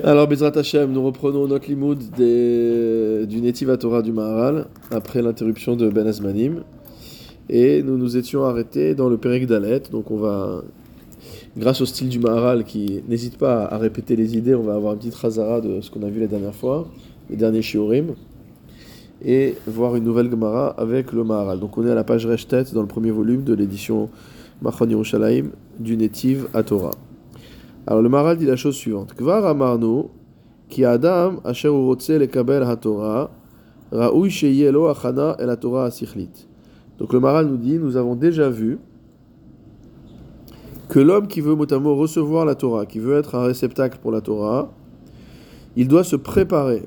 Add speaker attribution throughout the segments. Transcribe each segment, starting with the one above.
Speaker 1: Alors, Bezrat Hashem, nous reprenons notre limoud des, du Netiva Torah du Maharal après l'interruption de Ben Azmanim. Et nous nous étions arrêtés dans le Pérec Dalet. Donc, on va, grâce au style du Maharal qui n'hésite pas à répéter les idées, on va avoir une petite razara de ce qu'on a vu la dernière fois, les derniers Shiurim, et voir une nouvelle Gemara avec le Maharal. Donc, on est à la page Reshtet dans le premier volume de l'édition Machon Yerushalayim du Netiv à Torah. Alors le Maharal dit la chose suivante. Kvar amarnu ki adam asher urotze lekabel haTorah raoui sheyelo achana el haTorah asichlit. Donc le Maharal nous dit, nous avons déjà vu que l'homme qui veut mot recevoir la Torah, qui veut être un réceptacle pour la Torah, il doit se préparer.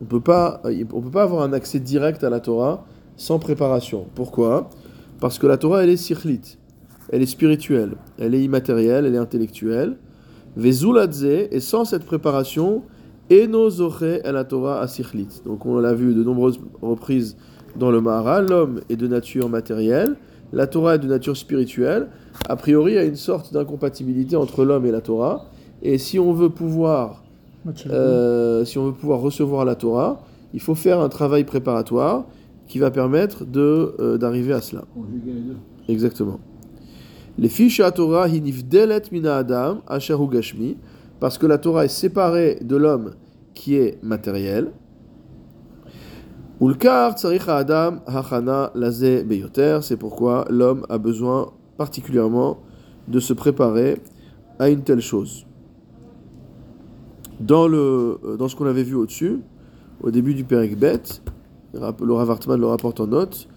Speaker 1: On peut pas, on peut pas avoir un accès direct à la Torah sans préparation. Pourquoi? Parce que la Torah elle est sichlit elle est spirituelle, elle est immatérielle, elle est intellectuelle. Vezuladze, et sans cette préparation, Eno Zoche la Torah asichlit. Donc on l'a vu de nombreuses reprises dans le Maharal, l'homme est de nature matérielle, la Torah est de nature spirituelle. A priori, il y a une sorte d'incompatibilité entre l'homme et la Torah. Et si on veut pouvoir, euh, si on veut pouvoir recevoir la Torah, il faut faire un travail préparatoire qui va permettre de euh, d'arriver à cela. Exactement. Les fiches à Torah mina adam gashmi, parce que la Torah est séparée de l'homme qui est matériel. Ulkar tsarich adam hachana laze beyoter, c'est pourquoi l'homme a besoin particulièrement de se préparer à une telle chose. Dans, le, dans ce qu'on avait vu au-dessus, au début du Bet, le Rav le rapporte en note,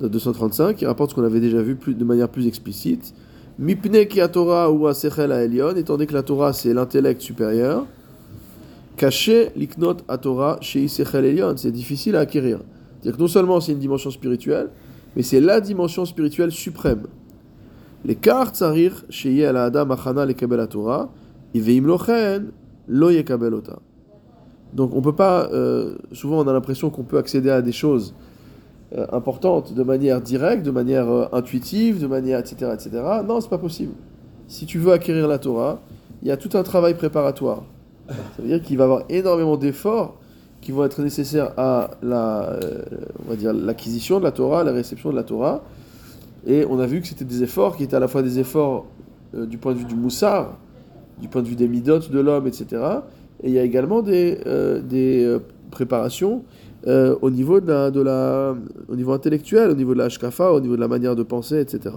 Speaker 1: 235, qui rapporte ce qu'on avait déjà vu de manière plus explicite. Mipne ki Torah ou Asechel Elion, étant donné que la Torah c'est l'intellect supérieur. Caché l'iknot Torah chez Elion, c'est difficile à acquérir. C'est-à-dire que non seulement c'est une dimension spirituelle, mais c'est la dimension spirituelle suprême. Les cartes tsarir chez la Adam Achana le Kabel Torah, Iveim Lochen lo Yekabelota. Donc on peut pas, euh, souvent on a l'impression qu'on peut accéder à des choses euh, importante de manière directe, de manière euh, intuitive, de manière etc. etc. Non, c'est pas possible. Si tu veux acquérir la Torah, il y a tout un travail préparatoire. Ça veut dire qu'il va y avoir énormément d'efforts qui vont être nécessaires à la, euh, on va dire l'acquisition de la Torah, la réception de la Torah. Et on a vu que c'était des efforts qui étaient à la fois des efforts du point de vue du moussard, du point de vue des midotes de l'homme, etc. Et il y a également des, des préparations euh, au, niveau de la, au niveau intellectuel, au niveau de la shkafa, au niveau de la manière de penser, etc.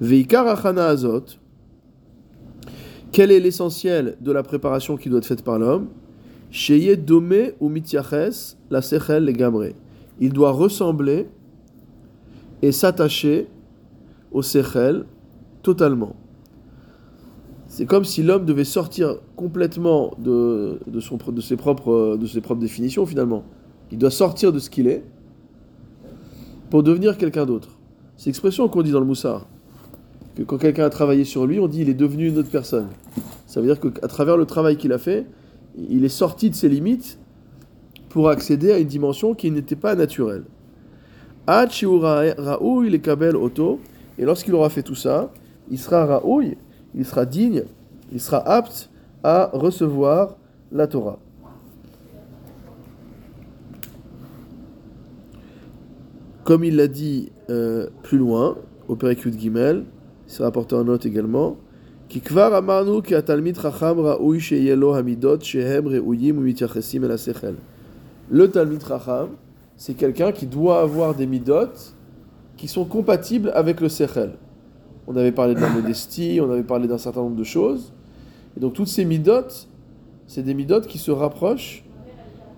Speaker 1: Veikar achana azot, quel est l'essentiel de la préparation qui doit être faite par l'homme? Ou mityaches la sechel. Il doit ressembler et s'attacher au sechel totalement. C'est comme si l'homme devait sortir complètement de, de, ses propres, de ses propres définitions finalement. Il doit sortir de ce qu'il est pour devenir quelqu'un d'autre. C'est l'expression qu'on dit dans le Moussard. Que quand quelqu'un a travaillé sur lui, on dit il est devenu une autre personne. Ça veut dire qu'à travers le travail qu'il a fait, il est sorti de ses limites pour accéder à une dimension qui n'était pas naturelle. Kabel et lorsqu'il aura fait tout ça, il sera Raoui, il sera digne, il sera apte à recevoir la Torah. Comme il l'a dit euh, plus loin, au Perekut Gimel, c'est rapporté en note également, le Talmid Racham, c'est quelqu'un qui doit avoir des midot qui sont compatibles avec le Sechel. On avait parlé de la modestie, on avait parlé d'un certain nombre de choses. Et donc toutes ces midotes, c'est des midotes qui se rapprochent,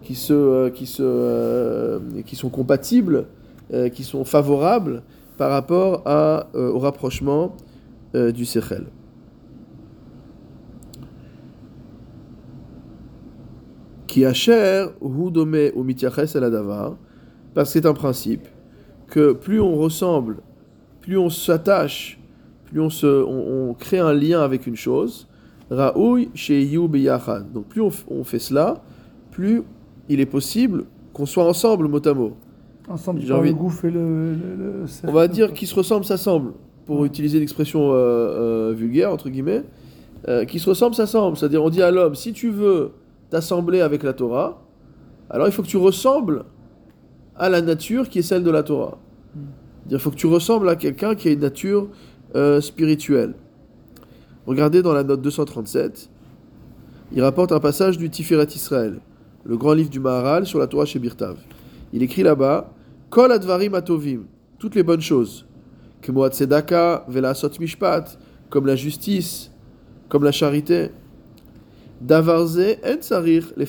Speaker 1: qui, se, euh, qui, se, euh, qui sont compatibles, euh, qui sont favorables par rapport au rapprochement du Sechel. Qui achère ou domé ou mitiaches el parce que c'est un principe que plus on ressemble, plus on s'attache plus on, se, on, crée un lien avec une chose, Raoui chez Donc plus on, fait cela, plus il est possible qu'on soit ensemble mot à mot.
Speaker 2: Ensemble, J'ai envie... le gouffre et le,
Speaker 1: On va dire qu'ils se ressemblent, s'assemblent, pour utiliser l'expression euh, euh, vulgaire, entre guillemets. euh, qui se ressemblent s'assemblent. C'est-à-dire, on dit à l'homme, si tu veux t'assembler avec la Torah, alors il faut que tu ressembles à la nature qui est celle de la Torah. Il faut que tu ressembles à quelqu'un qui a une nature euh, spirituelle. Regardez dans la note 237, il rapporte un passage du Tiferet Israël, le grand livre du Maharal sur la Torah chez Birtav. Il écrit là-bas Kol advarim atovim, toutes les bonnes choses, mishpat, comme la justice, comme la charité. Davarze en sarir les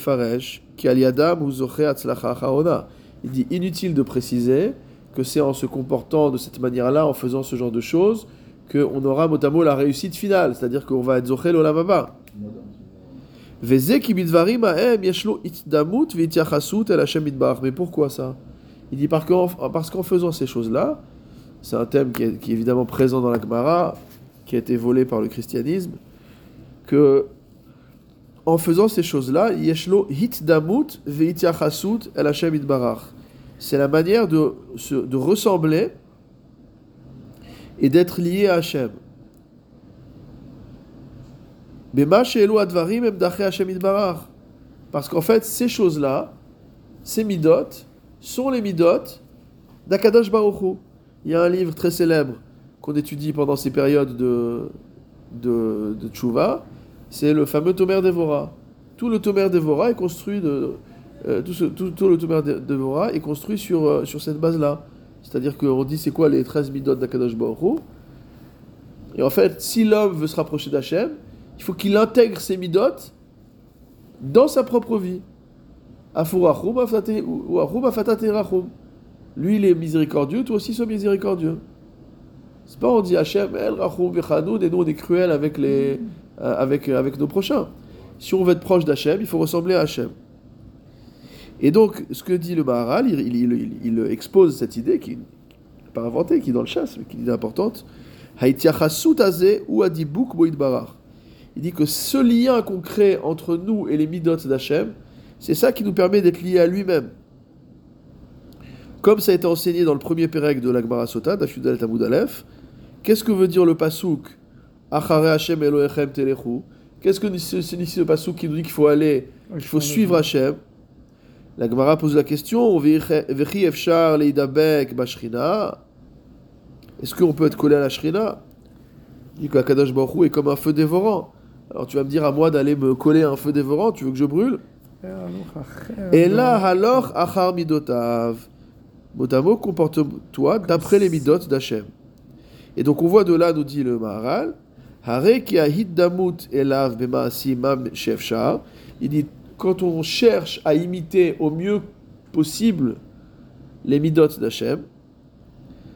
Speaker 1: aliadam ou Il dit inutile de préciser que c'est en se comportant de cette manière-là, en faisant ce genre de choses, qu'on aura mot à mot la réussite finale, c'est-à-dire qu'on va être zoché l'olamaba. Mais pourquoi ça? Il dit parce qu'en faisant ces choses-là, c'est un thème qui est, évidemment présent dans la Gemara, qui a été volé par le christianisme, que en faisant ces choses-là, yeshlo hitdamut veitiachasut el Hashem. C'est la manière de ressembler et d'être lié à Hashem. Parce qu'en fait, ces choses-là, ces midot, sont les midot d'Akadosh Baruch Il y a un livre très célèbre qu'on étudie pendant ces périodes de, de, tchouva, c'est le fameux Tomer Devora. Tout le Tomer Devora est construit de, euh, tout, le Devora est construit sur, euh, sur cette base-là. C'est-à-dire qu'on dit c'est quoi les 13 midot d'Akadosh Baruch Et en fait, si l'homme veut se rapprocher d'Hachem, il faut qu'il intègre ces midot dans sa propre vie. Lui, il est miséricordieux, toi aussi sois miséricordieux. C'est pas on dit Hachem, El Rachum et nous on est cruel avec, les, euh, avec, avec nos prochains. Si on veut être proche d'Hachem, il faut ressembler à Hachem. Et donc, ce que dit le Maharal, il, il, expose cette idée qui n'est pas inventée, qui est dans le chasse, mais qui est importante. ou Il dit que ce lien qu'on crée entre nous et les midot d'Hachem, c'est ça qui nous permet d'être liés à lui-même. Comme ça a été enseigné dans le premier pérec de l'Agmara Sota, d'Afudal Tamud Aleph, qu'est-ce que veut dire le pasouk Achare Hashem Elohechem Telechu. Qu'est-ce que c'est ici le pasouk qui nous dit qu'il faut aller, qu'il faut suivre Hachem? La Gemara pose la question Est-ce qu'on peut être collé à la Shrina Il dit que Kadosh Baruch est comme un feu dévorant. Alors tu vas me dire à moi d'aller me coller à un feu dévorant, tu veux que je brûle? Et là, alors, achar midotav. Motamo, comporte-toi d'après les midot d'Hachem. Et donc on voit de là, nous dit le Maharal, Hare ki hiddamut elav mam shefshar. Il dit quand on cherche à imiter au mieux possible les midot d'Hachem,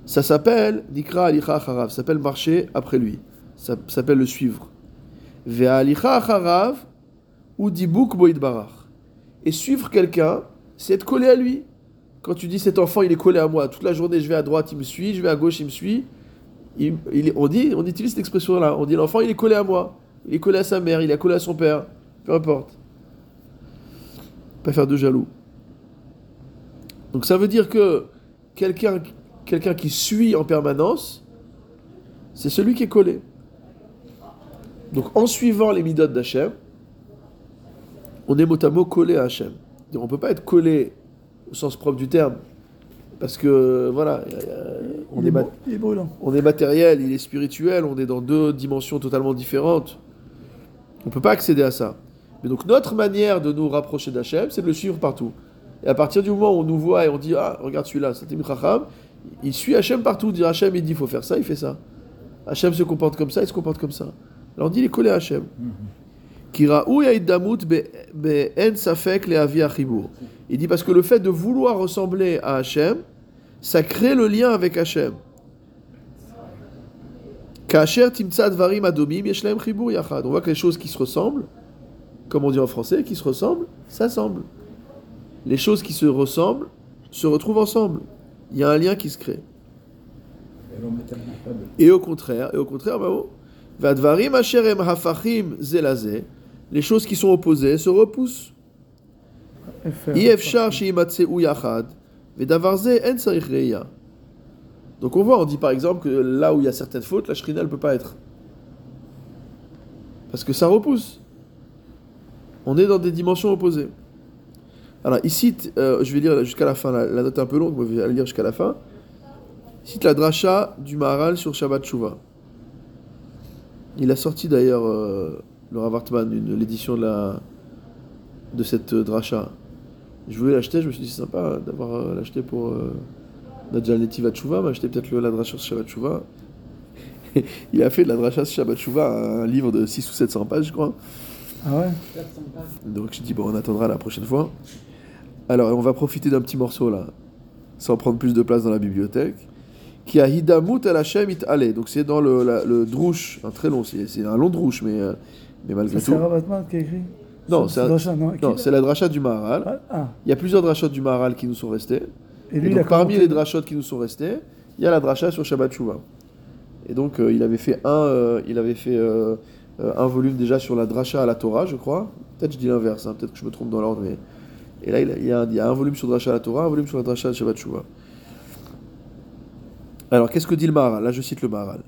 Speaker 1: ça s'appelle Nikra alicha acharav, ça s'appelle marcher après lui, ça s'appelle le suivre. Ve'a alicha acharav ou dibuk barach. Et suivre quelqu'un, c'est être collé à lui. Quand tu dis cet enfant, il est collé à moi, toute la journée je vais à droite, il me suit, je vais à gauche, il me suit. on, dit, on utilise cette expression-là, on dit l'enfant il est collé à moi, il est collé à sa mère, il est collé à son père, peu importe pas faire de jaloux. Donc ça veut dire que quelqu'un quelqu'un qui suit en permanence, c'est celui qui est collé. Donc en suivant les midot d'Hachem, on est mot à mot collé à Hachem. On ne peut pas être collé au sens propre du terme, parce que voilà, on, est, on est matériel, il est spirituel, on est dans deux dimensions totalement différentes. On ne peut pas accéder à ça. Mais donc notre manière de nous rapprocher d'Hachem, c'est de le suivre partout. Et à partir du moment où on nous voit et on dit Ah, regarde celui-là, c'est Chacham, il suit Hachem partout. Dire Hachem, il dit il faut faire ça, il fait ça. Hachem se comporte comme ça, il se comporte comme ça. Alors on dit il est collé à Hachem. Il dit parce que le fait de vouloir ressembler à Hachem, ça crée le lien avec Hachem. On voit que les choses qui se ressemblent, comme on dit en français, qui se ressemblent, s'assemblent. Les choses qui se ressemblent se retrouvent ensemble. Il y a un lien qui se crée. Et au contraire, et au contraire, les choses qui sont opposées se repoussent. Donc on voit, on dit par exemple que là où il y a certaines fautes, la shrina ne peut pas être. Parce que ça repousse. On est dans des dimensions opposées. Alors, ici, euh, je vais lire jusqu'à la fin, la, note est un peu longue, mais je vais lire jusqu'à la fin. Cite la dracha du Maharal sur Shabbat Shuvah. Il a sorti d'ailleurs, euh, le Ravartman, l'édition de, la, de cette euh, dracha. Je voulais l'acheter, je me suis dit c'est sympa d'avoir l'acheté pour euh, Nadjal Netiva Tshuva, m'a acheté peut-être la dracha sur Shabbat Shuvah. il a fait de la dracha sur Shabbat Shuvah un livre de 6 ou 700 pages, je crois.
Speaker 2: Ah ouais
Speaker 1: Donc je dis, bon, on attendra la prochaine fois. Alors, on va profiter d'un petit morceau là, sans prendre plus de place dans la bibliothèque. Qui a Hidamut al Hashem it ale. Donc c'est dans le, le drouche, un très long, c'est un long drouche, mais, euh, mais malgré tout.
Speaker 2: C'est Rabatman qui a écrit
Speaker 1: Non, c'est la dracha du Maharal.
Speaker 2: Ah, ah.
Speaker 1: Il y a plusieurs drachot du Maharal qui nous sont restés. Et, donc, parmi les drachot qui nous sont restés, il y a la dracha sur Shabbat Shuvah. Et donc euh, il avait fait un, euh, il avait fait un volume déjà sur la dracha à la Torah, je crois. Peut-être je dis l'inverse, hein, peut-être que je me trompe dans l'ordre, mais et là, il y, a, un volume sur Dracha la Torah, un volume sur la Dracha de Shabbat Shuvah. Alors, qu'est-ce que dit le Maharal? Là, je cite le Maharal.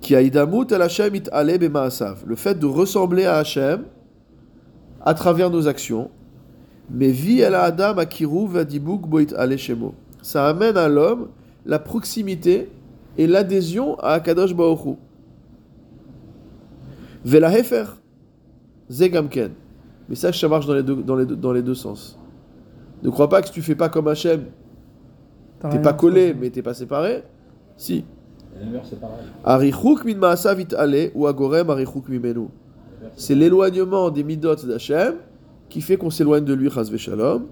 Speaker 1: Qui a idamut el Hashem it Le fait de ressembler à Hashem à travers nos actions. Mais vi el Adam akiru vadibuk boit shemo. Ça amène à l'homme la proximité et l'adhésion à Akadosh Baruch Vela hefer. Zegamken. Mais ça, ça marche dans les deux, dans les dans les deux sens. Ne crois pas que si tu fais pas comme Hachem, t'es pas collé, mais t'es pas séparé. Si. C'est l'éloignement des midot d'Hachem qui fait qu'on s'éloigne de lui, chas v'shalom.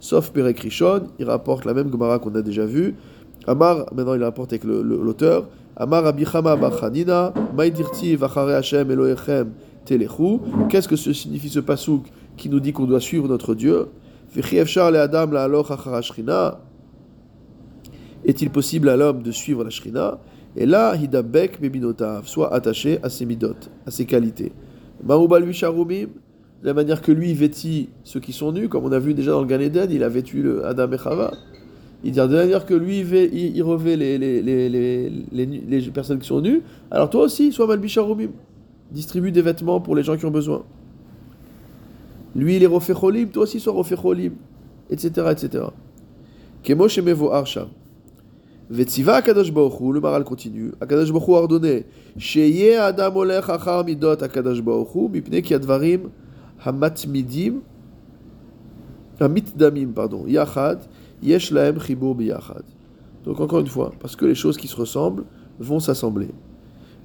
Speaker 1: sauf Perek Rishon. Il rapporte la même Gemara qu'on a déjà vue. Amar, maintenant il rapporte avec l'auteur. Amar Abichama Bachanina, Maïdirti Vachare Hashem Elohechem Qu'est-ce que ce signifie ce pasouk qui nous dit qu'on doit suivre notre Dieu? Est-il possible à l'homme de suivre la shrina? Et là, hidabek bebinotav, soit attaché à ses midot, à ses qualités. Marouba sharumim, de la manière que lui vêtit ceux qui sont nus, comme on a vu déjà dans le Gan Eden, il a vêtu le Adam et Chava. Il dit manière que lui il revêt les, les, les, les, personnes qui sont nues, alors toi aussi, sois malbisharumim distribue des vêtements pour les gens qui ont besoin. Lui, il est rofecholim, toi aussi sois rofecholim, etc., etc. Kemo shemevo arsha. Vetziva Akadosh Baruch le maral continue. Akadosh Baruch a ordonné Sheye Adam olech achar midot Akadosh Baruch Hu, mipne ki advarim hamatmidim, hamitdamim, pardon, yachad, yesh chibur biyachad. Donc encore une fois, parce que les choses qui se ressemblent vont s'assembler.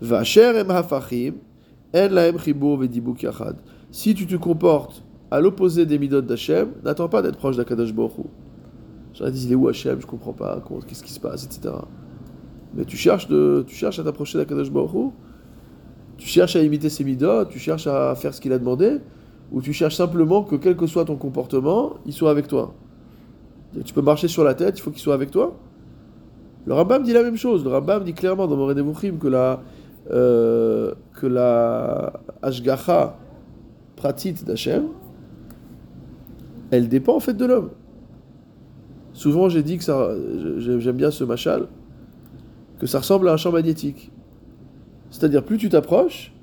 Speaker 1: Vacher em hafachim, si tu te comportes à l'opposé des midot d'Hachem, n'attends pas d'être proche d'Akadosh Baruch J'en dit, il est où Hachem? Je comprends pas, qu'est-ce qui se passe, etc. Mais tu cherches, de, tu cherches à t'approcher d'Akadosh Baruch Tu cherches à imiter ses midot, tu cherches à faire ce qu'il a demandé, ou tu cherches simplement que quel que soit ton comportement, il soit avec toi? Tu peux marcher sur la tête, il faut qu'il soit avec toi. Le Rambam dit la même chose. Le Rambam dit clairement dans Moré que la, euh, que la Ashgacha pratit d'Hachem, elle dépend en fait de l'homme. Souvent j'ai dit que ça, j'aime bien ce machal, que ça ressemble à un champ magnétique. C'est-à-dire plus tu t'approches,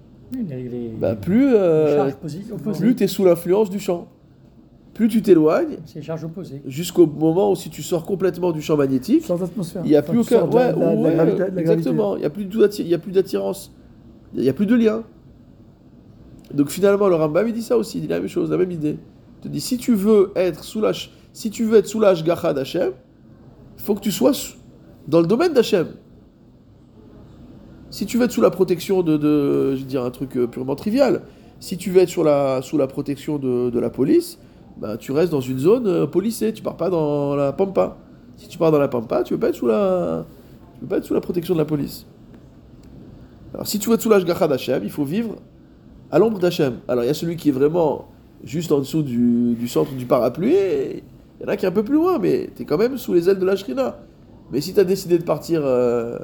Speaker 1: bah, plus, euh, plus tu es sous l'influence du champ. Plus tu t'éloignes,
Speaker 2: c'est charge opposée.
Speaker 1: Jusqu'au moment où si tu sors complètement du champ magnétique,
Speaker 2: sans atmosphère.
Speaker 1: Il n'y a plus aucun. Ouais, exactement. Il n'y a plus d'attirance. Il n'y a plus de lien. Donc finalement, le Rambam il dit ça aussi, il dit la même chose, la même idée. Il te dit si tu veux être sous la, si tu veux être sous d'Hachem, il faut que tu sois dans le domaine d'Hachem. Si tu veux être sous la protection de, de, je veux dire un truc euh, purement trivial, si tu veux être sur la, sous la protection de, de la police, bah, tu restes dans une zone euh, policée, tu pars pas dans la pampa. Si tu pars dans la pampa, tu veux pas être sous la, tu veux pas être sous la protection de la police. Alors si tu veux être sous l'Ashgacha d'Hachem, il faut vivre à l'ombre d'Hachem. Alors il y a celui qui est vraiment juste en dessous du, centre du parapluie, il y en a qui est un peu plus loin, mais tu es quand même sous les ailes de la Shrina. Mais si tu as décidé de partir euh,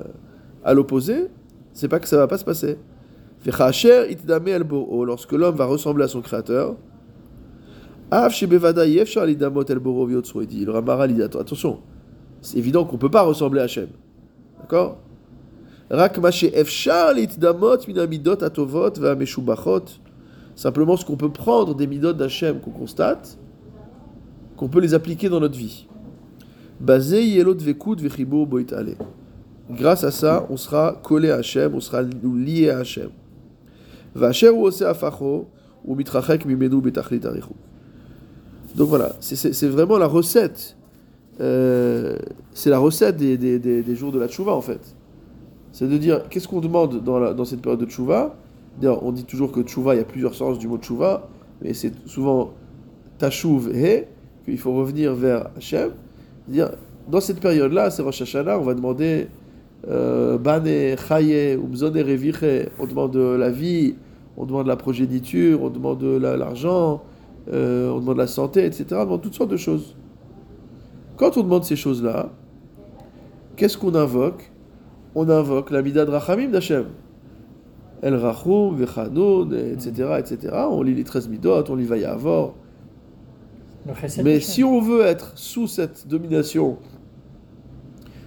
Speaker 1: à l'opposé, c'est pas que ça va pas se passer. Lorsque l'homme va ressembler à son créateur, le Ramaral dit attention, c'est évident qu'on ne peut pas ressembler à Hachem. D'accord? Simplement ce qu'on peut prendre des midot d'Hachem qu'on constate, qu'on peut les appliquer dans notre vie. Grâce à ça, on sera collé à Hachem, on sera lié à Hachem. Vacher ou ose afacho ou mitrachek mimenu betachlit arichu. Donc voilà, c'est- vraiment la recette. euh, c'est la recette des, des, des, jours de la tchouva en fait. C'est de dire, qu'est-ce qu'on demande dans, la, dans cette période de tchouva on dit toujours que tchouva, il y a plusieurs sens du mot tchouva, mais c'est souvent tachouv et qu'il faut revenir vers Hachem. Dire, dans cette période-là, c'est Rosh Hashanah, on va demander euh, Bane, Chaye, Umzone, on demande de la vie, on demande la progéniture, on demande de la- l'argent, euh, on demande la santé, etc. On demande toutes sortes de choses. Quand on demande ces choses-là, qu'est-ce qu'on invoque? On invoque la Midad Rachamim d'Hachem. El Rachum, Vechanoun, etc., etc. On lit les 13 Midot, on lit Vayavor. Mais si on veut être sous cette domination,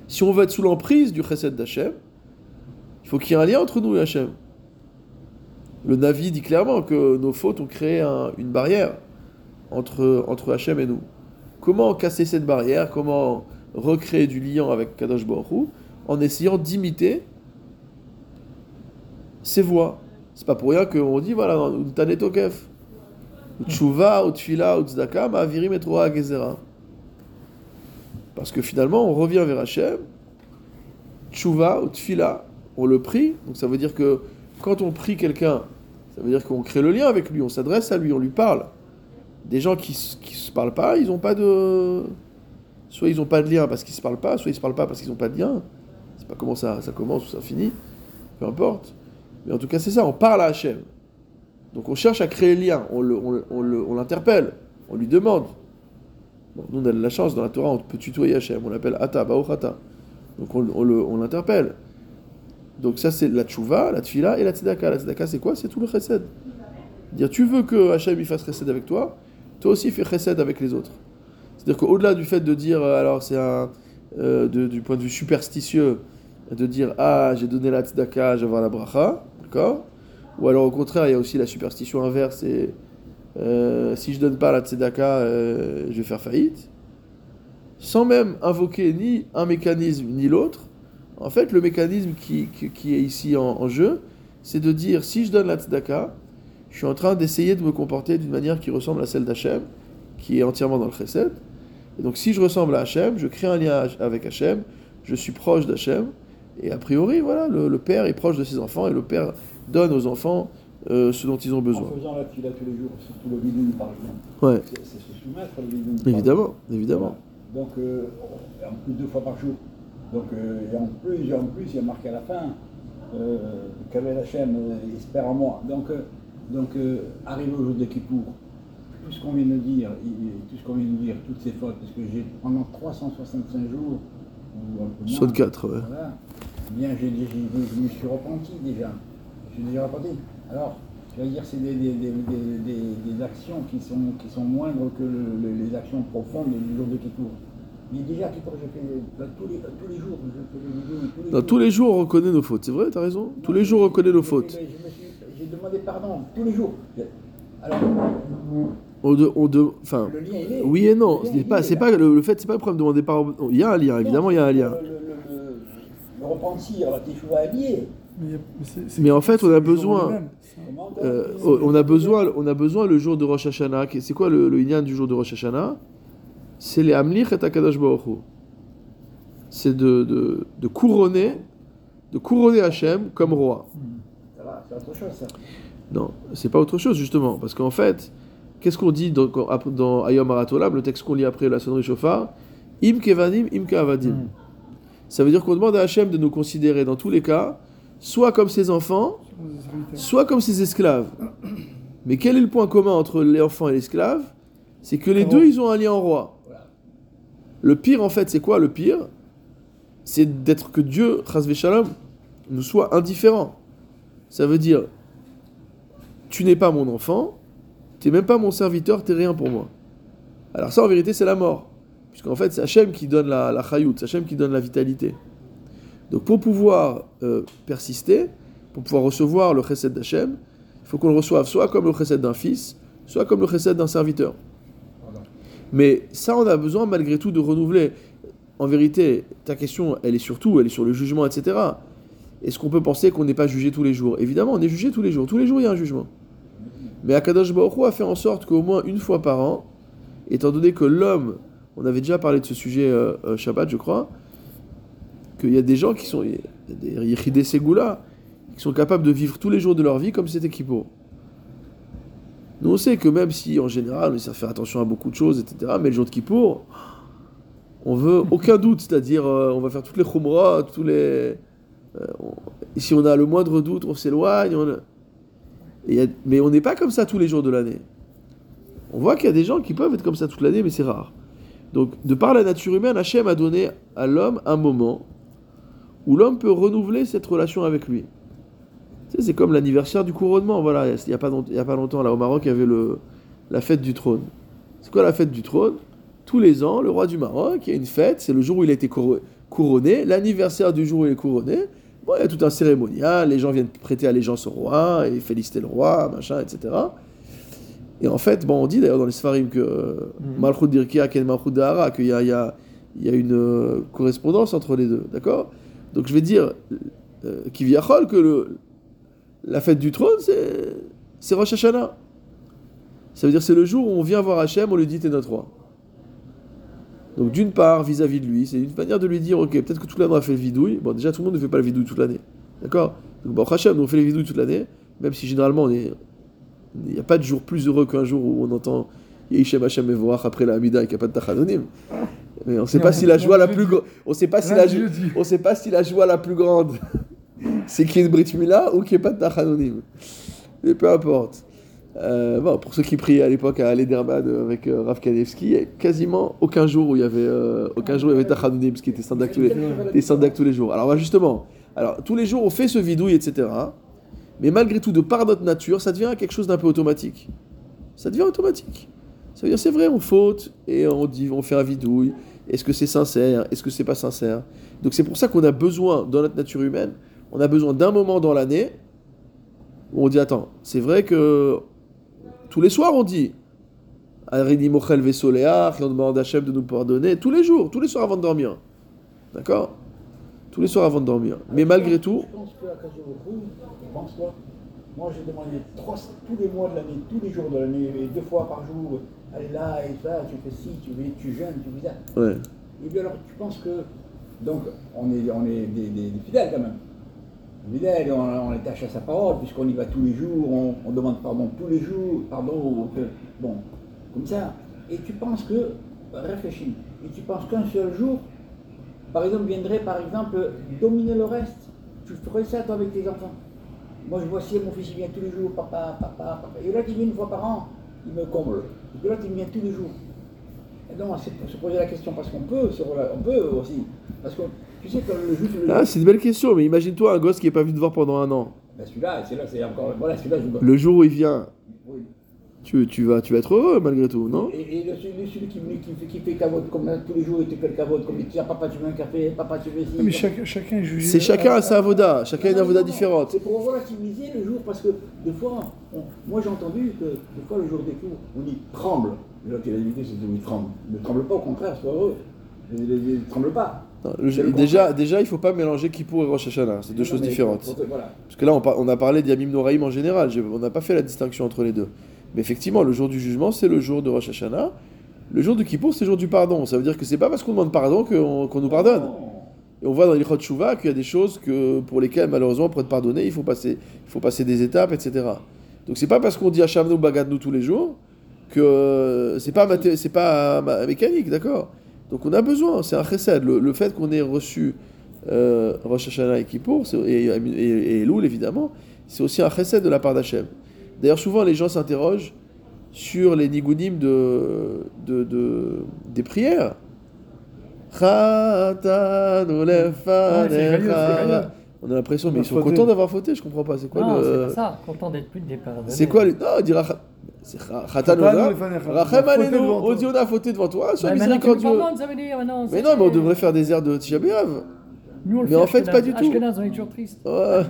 Speaker 1: si on veut être sous l'emprise du chesed d'Hachem, il faut qu'il y ait un lien entre nous et Hachem. Le Navi dit clairement que nos fautes ont créé un- une barrière entre, entre Hachem et nous. Comment casser cette barrière Comment recréer du lien avec Kadosh Baruch en essayant d'imiter ses voix C'est pas pour rien qu'on dit voilà, Tanetokef. Tchouva, ou Tfila, ou Tzedaka, Ma'avirim et Torah Gezerah. Parce que finalement, on revient vers Hachem, Tchouva, ou Tfila, on le prie. Donc ça veut dire que quand on prie quelqu'un, ça veut dire qu'on crée le lien avec lui, on s'adresse à lui, on lui parle. Des gens qui, qui se parlent pas, ils n'ont pas de. Soit ils n'ont pas de lien parce qu'ils se parlent pas, soit ils se parlent pas parce qu'ils n'ont pas de lien. C'est pas comment ça, ça commence ou ça finit, peu importe. Mais en tout cas, c'est ça, on parle à Hachem. Donc on cherche à créer le lien, on, le- on on on l'interpelle, on lui demande. Nous on a de la chance, dans la Torah on peut tutoyer Hachem, on l'appelle Ata, Baruch Ata. Donc on, on le- on l'interpelle. Donc ça c'est la tchouva, la tfila et la tzedaka. La tzedaka c'est quoi? C'est tout le chesed. Dire tu veux que Hachem fasse chesed avec toi, toi aussi fais chesed avec les autres. C'est-à-dire qu'au-delà du fait de dire, euh, alors c'est un, euh, du point de vue superstitieux, de dire ah j'ai donné la tzedaka, je vais avoir la bracha, d'accord? Ou alors au contraire il y a aussi la superstition inverse et euh, si je donne pas la tzedaka, je vais faire faillite. Sans même invoquer ni un mécanisme ni l'autre, en fait le mécanisme qui, qui, qui est ici en, en jeu, c'est de dire si je donne la tzedaka, je suis en train d'essayer de me comporter d'une manière qui ressemble à celle d'Hachem, qui est entièrement dans le chesed. Et donc si je ressemble à Hachem, je crée un lien avec Hachem, je suis proche d'Hachem, et a priori, voilà, le, le père est proche de ses enfants, et le père donne aux enfants euh, ce dont ils ont
Speaker 3: En
Speaker 1: besoin.
Speaker 3: faisant la fila tous les jours, surtout le bidouille par exemple.
Speaker 1: Ouais,
Speaker 3: C'est se soumettre le
Speaker 1: évidemment, évidemment.
Speaker 3: Voilà. Donc, euh, en plus deux fois par jour. Donc, euh, et en plus, et en plus, il y a marqué à la fin, euh, qu'avait la chaîne, euh, espère en moi. Donc, donc euh, arrivé au jour de Kippour, tout ce qu'on vient de dire, tout ce qu'on vient de dire, toutes ces fautes, parce que j'ai pendant 365 jours, ou un peu moins,
Speaker 1: Saut de 4, ouais.
Speaker 3: voilà, eh bien, j'ai, j'ai- j'ai- je me suis repenti déjà. Je suis déjà repenti. Alors, je vais dire, c'est des, des, des, des, actions qui sont, qui sont moindres que le- le- les actions profondes du jour de Kippour. Mais déjà, Kippour, j'ai fait bah, tous, les, tous les jours, je fais les vidéos, tous les jours.
Speaker 1: tous les jours, on reconnaît nos fautes, c'est vrai, t'as raison Tous les jours, on reconnaît nos fautes.
Speaker 3: je me suis- J'ai demandé pardon tous les jours. Alors,
Speaker 1: On de, on de, enfin,
Speaker 3: le lien, il est.
Speaker 1: oui et non.
Speaker 3: Le lien,
Speaker 1: C'est pas,
Speaker 3: est,
Speaker 1: c'est pas le, le fait, c'est pas le problème de demander pardon. Il y a un lien, évidemment, il y a un lien.
Speaker 3: Le, le, le, le repentir, la liée.
Speaker 2: Mais, c'est- c'est-
Speaker 1: Mais en fait, on a besoin- Euh, on a besoin, on a besoin le jour de Rosh Hashanah. C'est quoi le, le inyan du jour de Rosh Hashanah? C'est les Amlich et Akadosh Baruch Hu. C'est de, de, de couronner, de couronner Hachem comme roi.
Speaker 3: Va, c'est autre chose, ça.
Speaker 1: Non, c'est pas autre chose justement, parce qu'en fait, qu'est-ce qu'on dit dans, dans Ayom Aratolam, le texte qu'on lit après la sonnerie chauffard Im kevanim, im keavadim.
Speaker 2: Mm.
Speaker 1: Ça veut dire qu'on demande à Hachem de nous considérer dans tous les cas, soit comme ses enfants, soit comme ses esclaves. Mais quel est le point commun entre l'enfant et l'esclave C'est que les deux, ils ont un lien en roi. Le pire, en fait, c'est quoi le pire? C'est d'être que Dieu, Shalom, nous soit indifférent. Ça veut dire, tu n'es pas mon enfant, tu n'es même pas mon serviteur, tu n'es rien pour moi. Alors ça, en vérité, c'est la mort. Puisqu'en fait, c'est Hachem qui donne la, la chayout, c'est Hachem qui donne la vitalité. Donc pour pouvoir euh, persister, pour pouvoir recevoir le chesed d'Hachem, il faut qu'on le reçoive soit comme le chesed d'un fils, soit comme le chesed d'un serviteur. Mais ça, on a besoin malgré tout de renouveler. En vérité, ta question, elle est surtout, elle est sur le jugement, etc. Est-ce qu'on peut penser qu'on n'est pas jugé tous les jours? Évidemment, on est jugé tous les jours. Tous les jours, il y a un jugement. Mais Akadosh Baruch a fait en sorte qu'au moins une fois par an, étant donné que l'homme, on avait déjà parlé de ce sujet euh, euh, Shabbat, je crois, qu'il y a des gens qui sont, des Yechidé Ségoula, qui sont capables de vivre tous les jours de leur vie comme c'était Kippour. Nous, on sait que même si, en général, on essaie de faire attention à beaucoup de choses, etc., mais le jour de Kippour, on veut aucun doute, c'est-à-dire, euh, on va faire toutes les khumrot, tous les... euh, si on a le moindre doute, on s'éloigne, mais on n'est pas comme ça tous les jours de l'année. On voit qu'il y a des gens qui peuvent être comme ça toute l'année, mais c'est rare. Donc, de par la nature humaine, Hachem a donné à l'homme un moment où l'homme peut renouveler cette relation avec lui. C'est comme l'anniversaire du couronnement. Voilà, il n'y a, pas a pas longtemps, là, au Maroc, il y avait le, la fête du trône. C'est quoi la fête du trône? Tous les ans, le roi du Maroc, il y a une fête, c'est le jour où il a été couro- couronné, l'anniversaire du jour où il est couronné. Bon, il y a tout un cérémonial, les gens viennent prêter allégeance au roi et féliciter le roi, machin, etc. Et en fait, bon, on dit d'ailleurs dans les Sfarim que
Speaker 2: Mhm.
Speaker 1: Malchut Dirkia Ken Malchut Dahara, qu'il y a, il y, a, il y a une euh, correspondance entre les deux, d'accord? Donc je vais dire, euh, Kiviachol, que le, la fête du trône, c'est, c'est Rosh Hashanah. Ça veut dire c'est le jour où on vient voir Hachem, on lui dit t'es notre roi. Donc d'une part, vis-à-vis de lui, c'est une manière de lui dire, ok, peut-être que toute l'année on a fait le vidouille. Bon, déjà tout le monde ne fait pas le vidouille toute l'année. D'accord? Donc bon, Hachem, on fait les vidouilles toute l'année, même si généralement on est... Il n'y a pas de jour plus heureux qu'un jour où on entend Yishem Hachem Evorach après la Hamida et qu'il n'y a pas de Tachanonim. Mais on ne sait pas si la joie la plus grande... On sait pas si la. On sait pas si la joie la plus grande, c'est qu'il y ait une Brit Mila ou qu'il n'y ait pas de Tachanonim. Mais peu importe. Euh, bon, pour ceux qui priaient à l'époque à Lederman avec euh, Rav Kanevski, il y a quasiment aucun jour où il y avait, euh, aucun jour avait ce qui était Sandak tous les, tous les jours. Alors bah, justement, alors, tous les jours on fait ce vidouille, etc. Mais malgré tout, de par notre nature, ça devient quelque chose d'un peu automatique. Ça devient automatique. Ça veut dire, c'est vrai, on faute et on dit, on fait un vidouille. Est-ce que c'est sincère? Est-ce que c'est pas sincère? Donc c'est pour ça qu'on a besoin, dans notre nature humaine, on a besoin d'un moment dans l'année où on dit, attends, c'est vrai que tous les soirs on dit, Arini Mochel Vesoleach, et on demande à Hachem de nous pardonner, tous les jours, tous les soirs avant de dormir. D'accord? Tous les soirs avant de dormir. Mais malgré tout,
Speaker 3: Je pense que pense moi j'ai demandé trois, tous les mois de l'année, tous les jours de l'année, et deux fois par jour, allez là et ça, tu fais ci, tu, fais- tu jeûnes, tu fais ça.
Speaker 1: ouais.
Speaker 3: Et bien alors tu penses que, donc on est, on est des, des- des fidèles quand même. On, on est attaché à sa parole, puisqu'on y va tous les jours, on, demande pardon tous les jours, pardon, bon, comme ça. Et tu penses que, réfléchis, et tu penses qu'un seul jour, par exemple, viendrait par exemple dominer le reste? Tu ferais ça toi avec tes enfants? Moi je vois si mon fils il vient tous les jours, papa, papa, papa. Et l'autre il vient une fois par an, il me comble. Et puis l'autre il vient tous les jours. Et donc c'est se poser la question parce qu'on peut, on peut aussi. Parce que tu sais que le juif, le
Speaker 1: Ah, c'est une belle question, mais imagine-toi un gosse qui n'est pas venu te voir pendant un an.
Speaker 3: ben celui-là, c'est là, c'est encore. Voilà, celui-là je.
Speaker 1: Le jour où il vient,
Speaker 3: Oui.
Speaker 1: tu, tu, vas, tu vas être heureux malgré tout, non?
Speaker 3: Et, et le, celui, celui qui, qui, fait- qui fait cavote comme tous les jours, il te fait le cavote, comme il te dit Ah, papa tu veux un café, papa tu veux ci.
Speaker 2: Mais chaque- chacun est jugé.
Speaker 1: C'est chacun a sa avoda, chacun a une avoda différente.
Speaker 3: C'est pour relativiser le jour, parce que des fois, on- moi j'ai entendu que des fois le jour des cours, on dit tremble. L'autre il a dit c'est il tremble. Ne tremble pas, au contraire, sois heureux. Ne tremble pas.
Speaker 1: Non, déjà, déjà, il faut pas mélanger Kippour et Rosh Hashanah, c'est deux
Speaker 3: Non,
Speaker 1: choses différentes.
Speaker 3: Voilà.
Speaker 1: Parce que là, on, a parlé d'Yamim Noraïm en général, on n'a pas fait la distinction entre les deux. Mais effectivement, le jour du jugement, c'est le jour de Rosh Hashanah. Le jour de Kippour, c'est le jour du pardon. Ça veut dire que c'est pas parce qu'on demande pardon qu'on nous pardonne. Et on voit dans l'Ichot Shuvah qu'il y a des choses que, pour lesquelles, malheureusement, pour être pardonné, il faut passer, il faut passer des étapes, etc. Donc c'est pas parce qu'on dit Hachamnu Bagadnu tous les jours que euh, c'est pas, c'est pas mécanique, d'accord? Donc on a besoin, c'est un chesed. Le, le fait qu'on ait reçu euh, Rosh Hashanah et Kippour, et, et, évidemment, c'est aussi un chesed de la part d'Hachem. D'ailleurs, souvent, les gens s'interrogent sur les nigunim de, de, de- des prières.
Speaker 2: Ah,
Speaker 1: On a l'impression, mais ils sont contents d'avoir fauté, je comprends pas. C'est quoi
Speaker 4: non,
Speaker 1: le.
Speaker 4: c'est pas ça. Content d'être plus dépardonné.
Speaker 1: C'est quoi le. Non, on. Rachem
Speaker 2: On
Speaker 1: dit on a fauté devant toi, sois miséricordieux.
Speaker 4: maintenant,
Speaker 1: Mais non, mais on devrait faire des airs de Tisha B'Av.
Speaker 4: Nous, on
Speaker 1: Mais en fait,
Speaker 4: Ashkenaz.
Speaker 1: pas du tout.
Speaker 4: Ashkenaz, on est toujours triste.
Speaker 1: Ouais.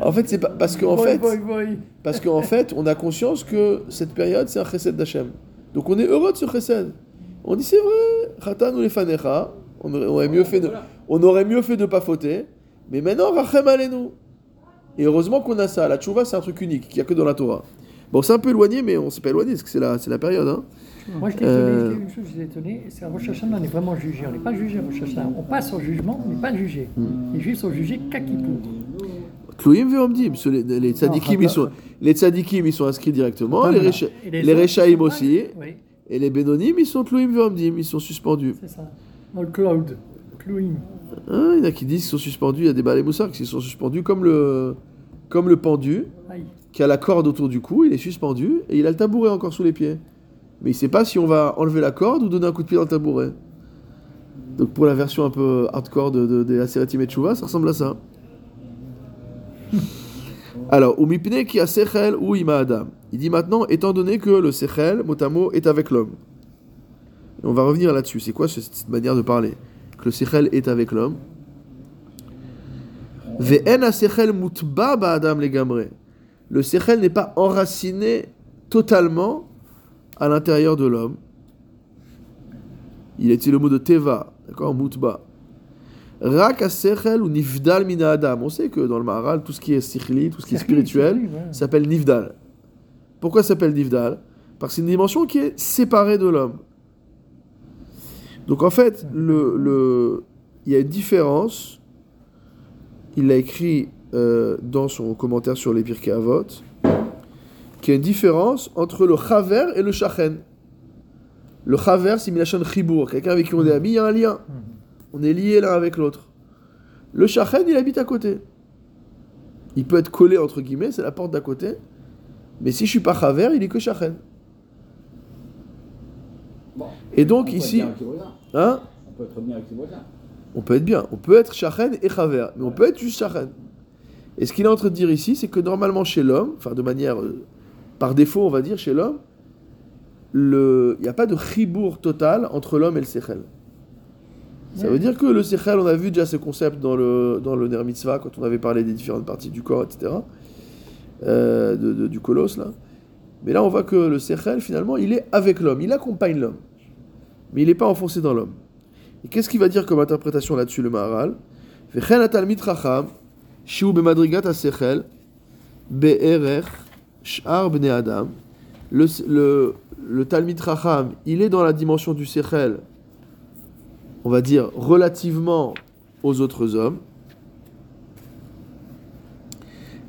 Speaker 1: en fait, c'est pas parce qu'en fait,
Speaker 4: boy, boy.
Speaker 1: parce qu'en fait, on a conscience que cette période, c'est un chesed d'Hachem. Donc on est heureux de ce chesed. On dit c'est vrai, Khatan ou les fanecha, on aurait, mieux fait de, on aurait mieux fait de pas fauter, mais maintenant rachem alenu. Et heureusement qu'on a ça. La tchouva, c'est un truc unique qu'il n'y a que dans la Torah. Bon, c'est un peu éloigné, mais on s'est pas éloigné parce que c'est la, c'est la période. Hein.
Speaker 4: Moi, j'étais
Speaker 1: Euh.
Speaker 4: étonné, une chose, j'étais étonné, c'est Rosh Hashanah, on est vraiment jugé. On n'est pas jugé Rosh Hashanah. On passe au jugement, on n'est pas jugé.
Speaker 1: Hmm.
Speaker 4: Les juifs sont jugés qu'à Kippour.
Speaker 1: Tloïm ve'omdim, les, les tzadikim, ils sont, les tzadikim, ils sont inscrits directement, les,
Speaker 4: Voilà.
Speaker 1: les,
Speaker 4: ils sont
Speaker 1: aussi,
Speaker 4: Oui,
Speaker 1: et les bénonim, ils sont tloïm ve'omdim, ils sont suspendus.
Speaker 4: c'est ça. Dans le cloud, Clouim.
Speaker 1: Hein, il y en a qui disent qu'ils sont suspendus, il y a des balais moussards qui sont suspendus comme le, comme le pendu,
Speaker 4: Aïe.
Speaker 1: qui a la corde autour du cou, il est suspendu, et il a le tabouret encore sous les pieds. Mais il sait pas si on va enlever la corde ou donner un coup de pied dans le tabouret. Donc pour la version un peu hardcore de, de, et Tchouva, ça ressemble à ça. Alors, ou mipne qui a sechel ou ima adam. Il dit maintenant, étant donné que le sechel, motamo, est avec l'homme. Et on va revenir là-dessus. C'est quoi ce- cette manière de parler? Que le sechel est avec l'homme. Ve'en a sechel mutba ba adam legamre. Le sechel n'est pas enraciné totalement à l'intérieur de l'homme. Il est le mot de teva, d'accord, mutba. Rak sechel ou nifdal mina adam? On sait que dans le Maharal, tout ce qui est sikhli, tout ce qui est spirituel, s'appelle nifdal. Pourquoi s'appelle nifdal? Parce que c'est une dimension qui est séparée de l'homme. Donc en fait, le, le- il y a une différence. Il l'a écrit euh, dans son commentaire sur les Pirkei Avot, qu'il y a une différence entre le chaver et le shachen. Le chaver, c'est milachon chibour, quelqu'un avec qui on est amis, il y a un lien. On est liés l'un avec l'autre. Le shachen, il habite à côté. Il peut être collé entre guillemets, c'est la porte d'à côté. Mais si je suis pas chaver, il est que shachen. Et donc
Speaker 3: On
Speaker 1: ici, hein,
Speaker 3: On peut être bien avec ses voisins.
Speaker 1: on peut être bien. On peut être shachen et chaver, mais on peut être juste shachen. Et ce qu'il est en train de dire ici, c'est que normalement chez l'homme, enfin de manière euh, par défaut, on va dire chez l'homme, il n'y a pas de chibour total entre l'homme et le sechel. Ça veut dire que le sechel, on a vu déjà ce concept dans le, dans le Ner Mitzvah, quand on avait parlé des différentes parties du corps, etc. euh, de- de- du colosse, là. Mais là, on voit que le sechel, finalement, il est avec l'homme, il accompagne l'homme. Mais il n'est pas enfoncé dans l'homme. Et qu'est-ce qu'il va dire comme interprétation là-dessus, le Maharal? Le, le, le Talmid Chacham, il est dans la dimension du Sechel, on va dire, relativement aux autres hommes.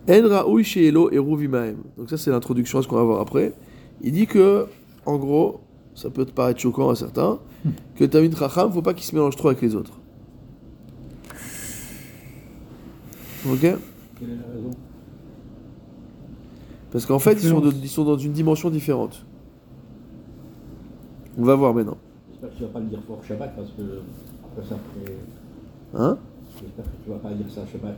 Speaker 1: Donc ça, c'est l'introduction à ce qu'on va voir après. Il dit que, en gros, ça peut te paraître choquant à certains, que le Talmid Chacham, faut pas qu'il se mélange trop avec les autres. Ok?
Speaker 3: Quelle est la raison?
Speaker 1: Parce qu'en fait, ils sont, de-
Speaker 2: Influence.
Speaker 1: ils sont dans une dimension différente. On va voir maintenant.
Speaker 3: J'espère que tu vas pas le dire fort Shabbat parce que après ça fait.
Speaker 1: Hein?
Speaker 3: J'espère que tu vas pas dire ça Shabbat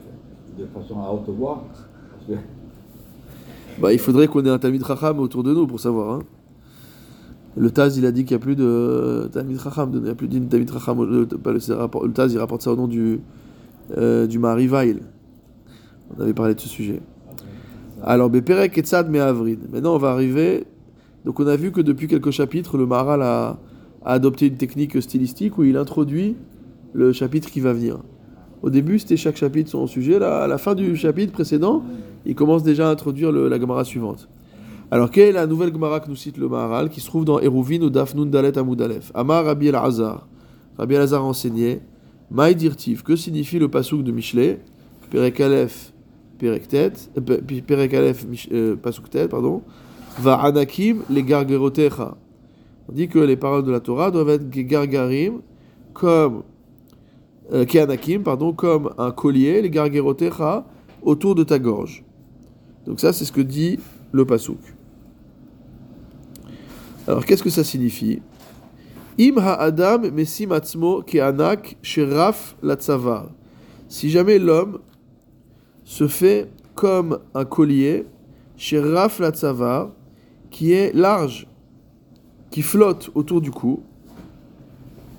Speaker 3: de façon à haute voix. Parce que
Speaker 1: Bah, il faudrait qu'on ait un Talmid Chacham autour de nous pour savoir. hein. Le Taz, il a dit qu'il n'y a plus de Talmid Chacham, il n'y a plus d'une Talmid Chacham. Le, pas le, Taz, il rapporte ça au nom du, euh, du Marivail. On avait parlé de ce sujet. Alors, Beperek et Tzad Me'avrid. Maintenant, on va arriver. Donc, on a vu que depuis quelques chapitres, le Maharal a, adopté une technique stylistique où il introduit le chapitre qui va venir. Au début, c'était chaque chapitre son sujet. Là, à la fin du chapitre précédent, il commence déjà à introduire la Gemara suivante. Alors, quelle est la nouvelle Gemara que nous cite le Maharal, qui se trouve dans Eruvin ou Dafnun Dalet Amudalef Amar Rabbi El-Hazar. Rabbi El-Hazar enseignait Maï dirtiv, que signifie le pasouk de Michelet? Perek Aleph, Perek Tet, euh, euh, Tet, pardon. Va anakim les gargerotecha. On dit que les paroles de la Torah doivent être gargarim, comme euh, pardon, comme un collier, les gargerotecha, autour de ta gorge. Donc ça, c'est ce que dit le pasouk. Alors, qu'est-ce que ça signifie? Im ha'adam mesim atzmo ke'anak sheraf latzavar. Si jamais l'homme se fait comme un collier sheraf latzavar, qui est large, qui flotte autour du cou,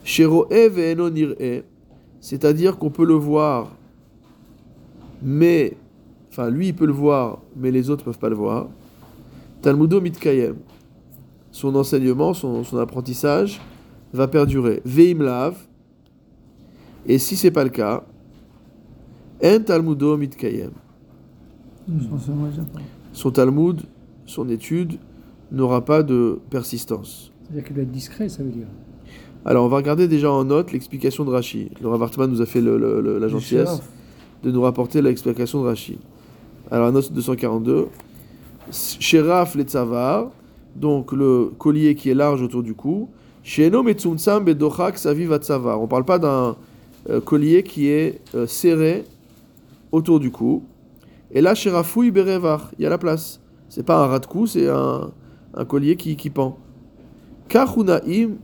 Speaker 1: sheroe ve'eno nir'e, c'est-à-dire qu'on peut le voir, mais, enfin lui il peut le voir, mais les autres ne peuvent pas le voir. Talmudo mitkayem, son enseignement, son, son apprentissage va perdurer. Veim lav, et si c'est pas le cas, en talmudo mitkayem.
Speaker 2: Son
Speaker 1: Talmud, son étude n'aura pas de persistance.
Speaker 4: C'est-à-dire qu'il doit être discret, ça veut dire.
Speaker 1: Alors on va regarder déjà en note l'explication de Rashi. Le Rav Hartman nous a fait le- le- le- la gentillesse de nous rapporter l'explication de Rashi. Alors, la note 242. Sheraf le tzavar, donc le collier qui est large autour du cou. Sheno. On ne parle pas d'un euh, collier qui est euh, serré autour du cou. Et là, Sherafoui berevar, il y a la place. C'est pas un ras de cou, c'est un, collier qui, qui pend. Kachunaim.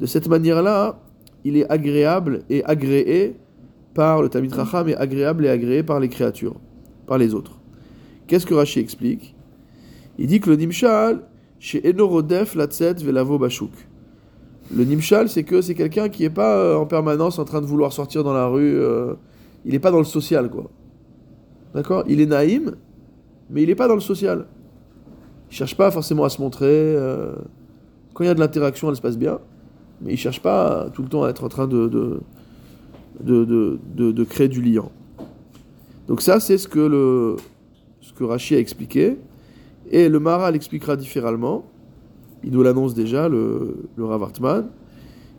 Speaker 1: De cette manière-là, il est agréable et agréé par le Tamid Racham et agréable et agréé par les créatures, par les autres. Qu'est-ce que Rashi explique? Il dit que le Nimshal, chez Enorodef, Latzet, Velavo, Bashuk. Le Nimshal, c'est que c'est quelqu'un qui n'est pas euh, en permanence en train de vouloir sortir dans la rue. euh, il n'est pas dans le social, quoi. D'accord? Il est naïm, mais il n'est pas dans le social. Il cherche pas forcément à se montrer. euh, Quand il y a de l'interaction, elle se passe bien. Mais il cherche pas tout le temps à être en train de, de, de, de, de- créer du lien. Donc ça, c'est ce que, le, ce que Rashi a expliqué. Et le Maharal expliquera différemment. Il nous l'annonce déjà, le, le Rav Hartman.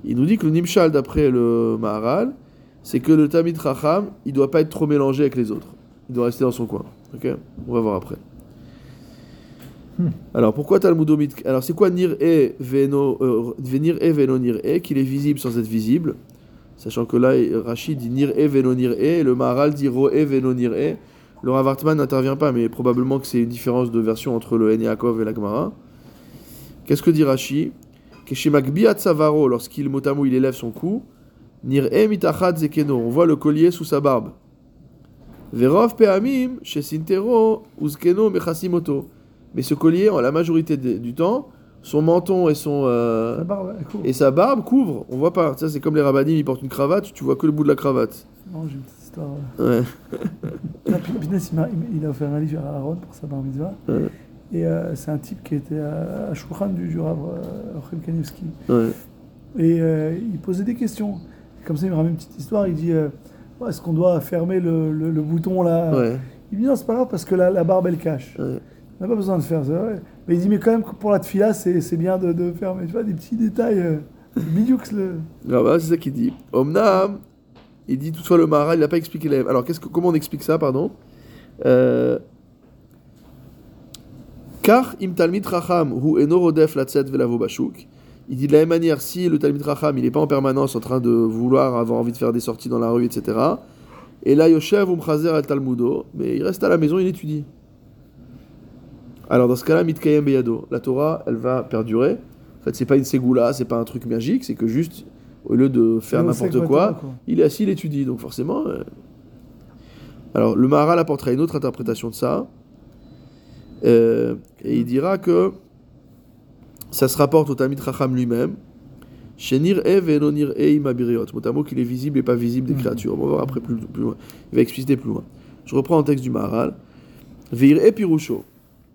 Speaker 1: Il nous dit que le Nimshal, d'après le Maharal, c'est que le Tamid Racham, il doit pas être trop mélangé avec les autres. Il doit rester dans son coin. Ok? On va voir après. Alors pourquoi Talmudomit Alors c'est quoi Nir e Veno euh, Venir e Veno Nir e qu'il est visible sans être visible? Sachant que là Rachid dit Nir e Veno Nir e et le Maharal dit Ro e Veno Nir e. Le Rav Hartman n'intervient pas, mais probablement que c'est une différence de version entre le Yaakov et la Gemara. Qu'est-ce que dit Rashi? Savaro, lorsqu'il motamo il élève son cou, Nir e mitachad zekeno, on voit le collier sous sa barbe. Verov peamim Sintero uzkeno mechasimoto. Mais ce collier, en la majorité de- du temps, son menton et son euh,
Speaker 2: La barbe,
Speaker 1: et sa barbe couvrent. On voit pas. Ça c'est comme les rabbinim, ils portent une cravate, tu vois que le bout de la cravate.
Speaker 2: Non, histoire.
Speaker 1: Ouais.
Speaker 2: Non, P- Pinès, il, a offert un livre à Aaron pour sa bar mitzvah.
Speaker 1: Ouais.
Speaker 2: Et euh, c'est un type qui était à, à Shulchan du, du Rav euh, Rochem Kanievski.
Speaker 1: Ouais.
Speaker 2: Et euh, il posait des questions. Comme ça, il me ramène une petite histoire. Il dit euh, Ouais, Est-ce qu'on doit fermer le, le- le bouton là? Il dit Non, c'est pas grave parce que la, la barbe elle cache. On n'a pas besoin de faire ça. Mais il dit Mais quand même, pour la tfila, c'est bien de, de fermer. Tu vois, des petits détails. Bidioux, le.
Speaker 1: Ah bah, c'est ça qu'il dit. Omnam, il dit toutefois le Maharal, il n'a pas expliqué les. Alors que, comment on explique ça, pardon Euh, Car im talmid racham hu eno rodef latzet velavo. Il dit de la même manière, si le talmid racham il n'est pas en permanence en train de vouloir avoir envie de faire des sorties dans la rue, etc. Et là yoshev umchazer al talmudo, mais il reste à la maison, il étudie. Alors dans ce cas-là, mitkayem beyado, la Torah, elle va perdurer. En fait, c'est pas une ségoula, c'est pas un truc magique, c'est que juste au lieu de faire n'importe quoi, il est assis, il étudie. Donc forcément. euh, Alors le Maharal apportera une autre interprétation de ça. Euh, et il dira que ça se rapporte au Talmid Chacham lui-même. Shenir e venonir e imabiriot. Mot qu'il est visible et pas visible des
Speaker 2: Mhm.
Speaker 1: créatures. On va voir après plus, plus loin. Il va expliciter plus loin. Je reprends un texte du Maharal. Veir e pirusho.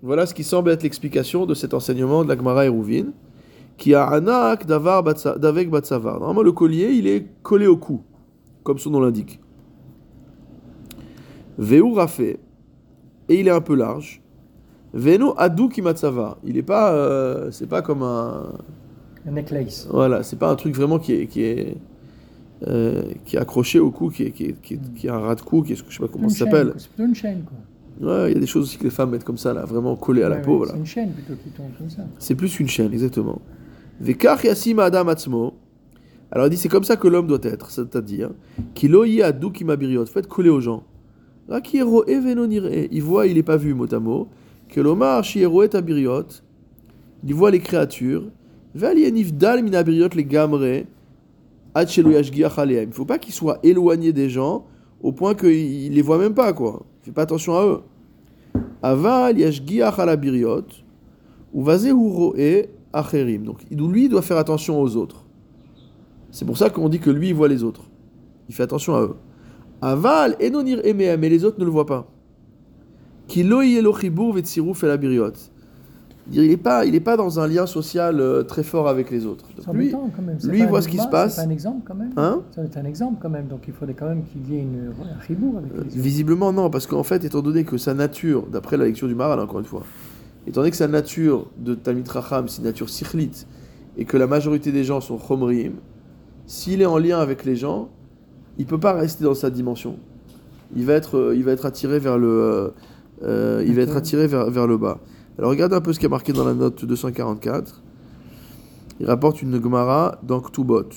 Speaker 1: Voilà ce qui semble être l'explication de cet enseignement de la Gemara Eruvin, qui a anak davek batsavar. Normalement, le collier, il est collé au cou, comme son nom l'indique. Veu rafé, et il est un peu large. Veno adou kimatsavar. Il est pas, euh, c'est pas comme un,
Speaker 4: Un necklace.
Speaker 1: voilà, c'est pas un truc vraiment qui est, qui est, euh, qui est accroché au cou, qui est, qui est, qui est- qui est un ras de cou, qui est, je sais pas comment ça s'appelle.
Speaker 4: C'est plutôt une chaîne, quoi.
Speaker 1: Ouais, il y a des choses aussi que les femmes mettent comme ça, là, vraiment collées à la
Speaker 4: Ouais,
Speaker 1: peau.
Speaker 4: C'est une chaîne plutôt qui tombe comme ça.
Speaker 1: C'est plus une chaîne, exactement. Vekach yasim adam atzmo. Alors il dit c'est comme ça que l'homme doit être, c'est-à-dire qu'il oye adou kimabiriot, être collé aux gens. Rakiero evenonire, il voit, il n'est pas vu mot à mot. Que l'omar shiero et abiriot, il voit les créatures. Valienif dal minabiriot les gamre. Il faut pas qu'il soit éloigné des gens au point qu'il les voit même pas quoi. Il fait pas attention à eux. Aval yashgiach alabiriot. Ou roe acherim. Donc, lui, il doit faire attention aux autres. C'est pour ça qu'on dit que lui, il voit les autres. Il fait attention à eux. Aval, enonir emea, mais les autres ne le voient pas. Kilo yelochibur vetsiruf el abiriot. Il n'est pas, il est pas dans un lien social euh, très fort avec les autres. Donc lui,
Speaker 4: quand même.
Speaker 1: Voit
Speaker 4: un
Speaker 1: ce qui se passe.
Speaker 4: C'est un exemple quand même.
Speaker 1: Hein
Speaker 4: Ça être un exemple quand même. Donc il faudrait quand même qu'il y ait une, un avec les autres.
Speaker 1: Visiblement non, parce qu'en fait, étant donné que sa nature, d'après la lecture du Maral, encore une fois, étant donné que sa nature de Talmid Racham, c'est une nature sikhlit, et que la majorité des gens sont chomrim, s'il est en lien avec les gens, il peut pas rester dans sa dimension. Il va être, euh, il va être attiré vers le, euh, euh, il va être attiré vers, vers le bas. Alors regardez un peu ce qui est marqué dans la note 244. Il rapporte une Gemara dans Ktubot.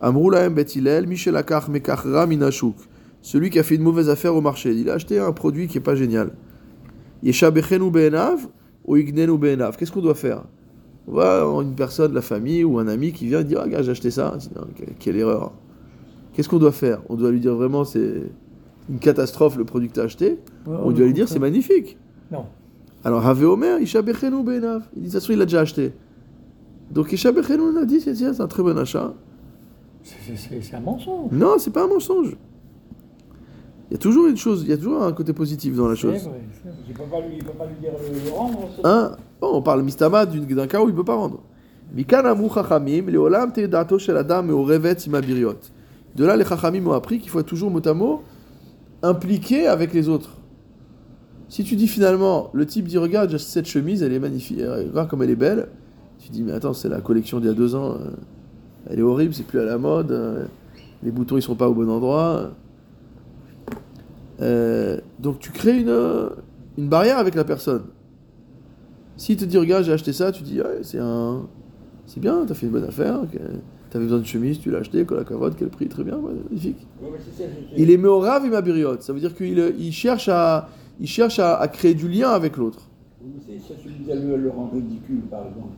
Speaker 1: Amroulahem bet Hillel, Michel Mekachra Minashuk. Celui qui a fait une mauvaise affaire au marché. Il a acheté un produit qui est pas génial. Yesha Bechenu Be'enav ou Ignenu Be'enav. Qu'est-ce qu'on doit faire? On va une personne la famille ou un ami qui vient dire Ah, gars, j'ai acheté ça. Dit, quelle, quelle erreur. Qu'est-ce qu'on doit faire? On doit lui dire vraiment c'est une catastrophe le produit que tu as acheté.
Speaker 2: Ouais,
Speaker 1: On doit lui dire c'est magnifique.
Speaker 4: Non.
Speaker 1: Alors, Have Omer, Isha Bechenu Be'enav. Il dit, toute façon, il l'a déjà acheté. Donc, Isha Bechenu, on a dit, c'est un très bon achat.
Speaker 4: C'est un mensonge.
Speaker 1: Non, c'est pas un mensonge. Y a toujours une chose, il y a toujours un côté positif dans la chose.
Speaker 4: vrai.
Speaker 3: Il ne peut, pas lui- il peut pas lui dire le, le rendre.
Speaker 1: Hein Bon, on parle mistama d'un cas où il ne peut pas rendre. De là, les chachamim ont appris qu'il faut être toujours mot à mot impliqué avec les autres. Si tu dis finalement, le type dit regarde, j'ai cette chemise, elle est magnifique, regarde comme elle est belle. Tu dis mais attends, c'est la collection d'il y a deux ans, euh, elle est horrible, c'est plus à la mode, euh, les boutons ils sont pas au bon endroit. Euh, donc tu crées une, euh, une barrière avec la personne. S'il te dit regarde j'ai acheté ça, tu dis ouais, c'est un c'est bien, t'as fait une bonne affaire, que- t'avais besoin de chemise, tu l'as acheté, la cavote, quel prix, très bien, ouais, magnifique.
Speaker 3: Ouais, ça, c'est-
Speaker 1: Il est meorav et mabiriot, ça veut dire qu'il euh, il cherche à il cherche à, à créer du lien avec l'autre.
Speaker 3: Oui, mais c'est ça, tu disais le, le rendre ridicule, par exemple.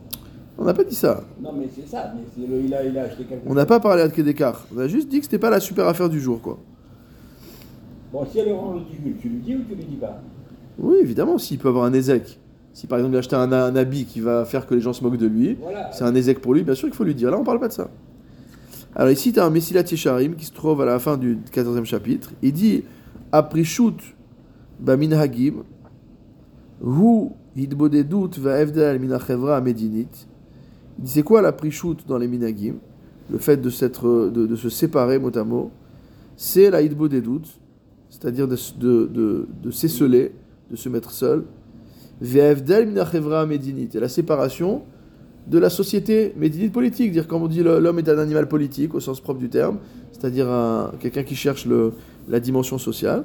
Speaker 1: On n'a pas dit ça.
Speaker 3: Non, mais c'est ça, mais c'est le- il, a, il a acheté quelque
Speaker 1: On n'a pas parlé à d'écart. On a juste dit que c'était pas la super affaire du jour, quoi.
Speaker 3: Bon, si elle le rend ridicule, tu lui dis ou tu lui dis pas?
Speaker 1: Oui, évidemment, s'il peut avoir un ézec. Si par exemple il a acheté un, un habit qui va faire que les gens se moquent de lui,
Speaker 3: Voilà.
Speaker 1: c'est un ézec pour lui, bien sûr qu'il faut lui dire. Là, on parle pas de ça. Alors ici, tu as un Messilat Yesharim qui se trouve à la fin du 14e chapitre. Il dit Aprishut baminhagim hu hidbodedut va'evdal min hachevra medinit. Il dit c'est quoi la prishut dans les minhagim Le fait de, de, de se séparer mot à mot. C'est la hidbodedut, c'est-à-dire de, de, de, de s'esseler, de se mettre seul. Et la séparation de la société médinite politique, dire comme on dit l'homme est un animal politique au sens propre du terme, c'est-à-dire un- quelqu'un qui cherche le, la dimension sociale.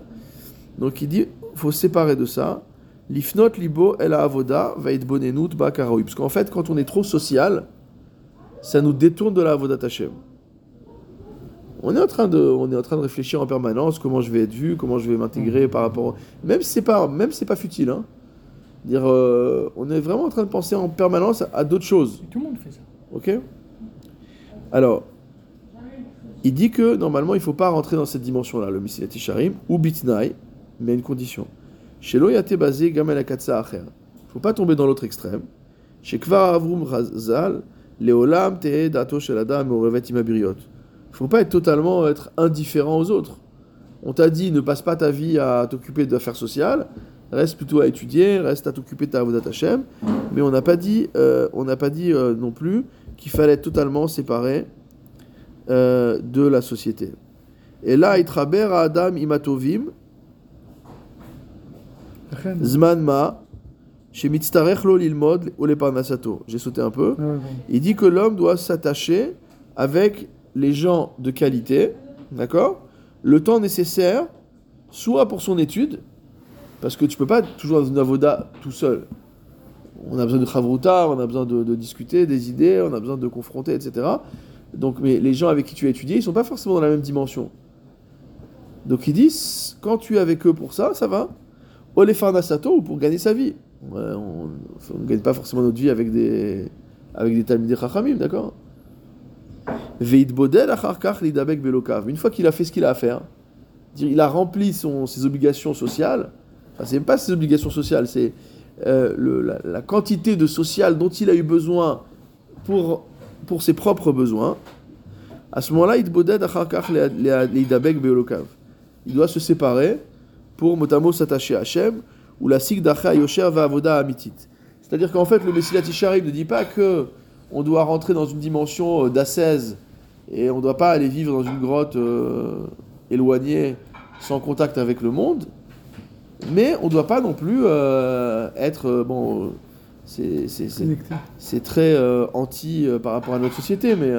Speaker 1: Donc il dit faut séparer de ça. L'ifnot libo el avoda va être bonenut ba. Parce qu'en fait, quand on est trop social, ça nous détourne de la avodat Hashem. On est, en train de, on est en train de réfléchir en permanence comment je vais être vu, comment je vais m'intégrer par rapport. Même si c'est pas, même si c'est pas futile, hein. Dire, euh, on est vraiment en train de penser en permanence à, à d'autres choses.
Speaker 4: Et tout le monde fait ça.
Speaker 1: Ok Alors, il dit que normalement il ne faut pas rentrer dans cette dimension-là, le Messilat Sharim, ou Bitnai, mais à une condition. Chez Loyate basé Gamel Akatsa Acher. Il ne faut pas tomber dans l'autre extrême. Chez Kvar Avrum Razal, Leolam Tehe Dato Sheladam Orevet Imabiriot. Il ne faut pas être totalement être indifférent aux autres. On t'a dit ne passe pas ta vie à t'occuper d'affaires sociales, reste plutôt à étudier, reste à t'occuper de ta Avodat Hashem, mais on n'a pas dit, euh, on pas dit euh, non plus qu'il fallait être totalement séparé euh, de la société. Et là, Itraber à Adam Imatovim, Zman Ma, chez Mitztarech Lo Lilmod, Ole Parnasato. J'ai sauté un peu.
Speaker 2: Ah
Speaker 1: il dit que l'homme doit s'attacher avec les gens de qualité, d'accord Le temps nécessaire, soit pour son étude, parce que tu peux pas toujours dans une avoda tout seul. On a besoin de chavruta, on a besoin de, discuter des idées, on a besoin de confronter, etc. Donc, mais les gens avec qui tu as étudié, ils sont pas forcément dans la même dimension. Donc ils disent, quand tu es avec eux pour ça, ça va. Olefarnasato ou pour gagner sa vie. On ne gagne pas forcément notre vie avec des, avec des Talmidei Chachamim, d'accord? Une fois qu'il a fait ce qu'il a à faire, il a rempli son, ses obligations sociales, enfin, c'est même pas ses obligations sociales, c'est euh, la, quantité de social dont il a eu besoin pour, pour ses propres besoins. à ce moment-là, il doit se séparer pour motamo s'attacher à Hachem, ou la sigdacha yosher va avoda amitit. C'est-à-dire qu'en fait, le Messilat Isharim ne dit pas que on doit rentrer dans une dimension euh, d'ascèse et on ne doit pas aller vivre dans une grotte euh, éloignée sans contact avec le monde, mais on ne doit pas non plus euh, être bon. c'est- très euh, anti par rapport à notre société, mais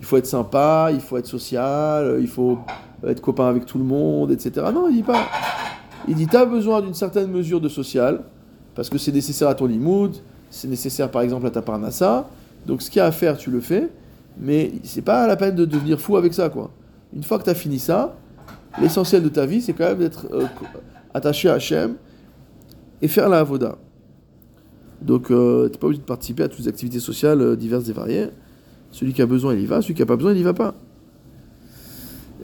Speaker 1: il faut être sympa, il faut être social, il faut être copain avec tout le monde, etc. Non, il dit pas. Il dit, tu as besoin d'une certaine mesure de social, parce que c'est nécessaire à ton limoud, c'est nécessaire par exemple à ta parnassa, donc ce qu'il y a à faire, tu le fais, mais c'est pas la peine de devenir fou avec ça, quoi. Une fois que tu as fini ça, l'essentiel de ta vie, c'est quand même d'être euh, attaché à Hachem et faire la avoda. Donc, euh, tu n'es pas obligé de participer à toutes les activités sociales euh, diverses et variées. Celui qui a besoin, il y va. Celui qui n'a pas besoin, il n'y va pas.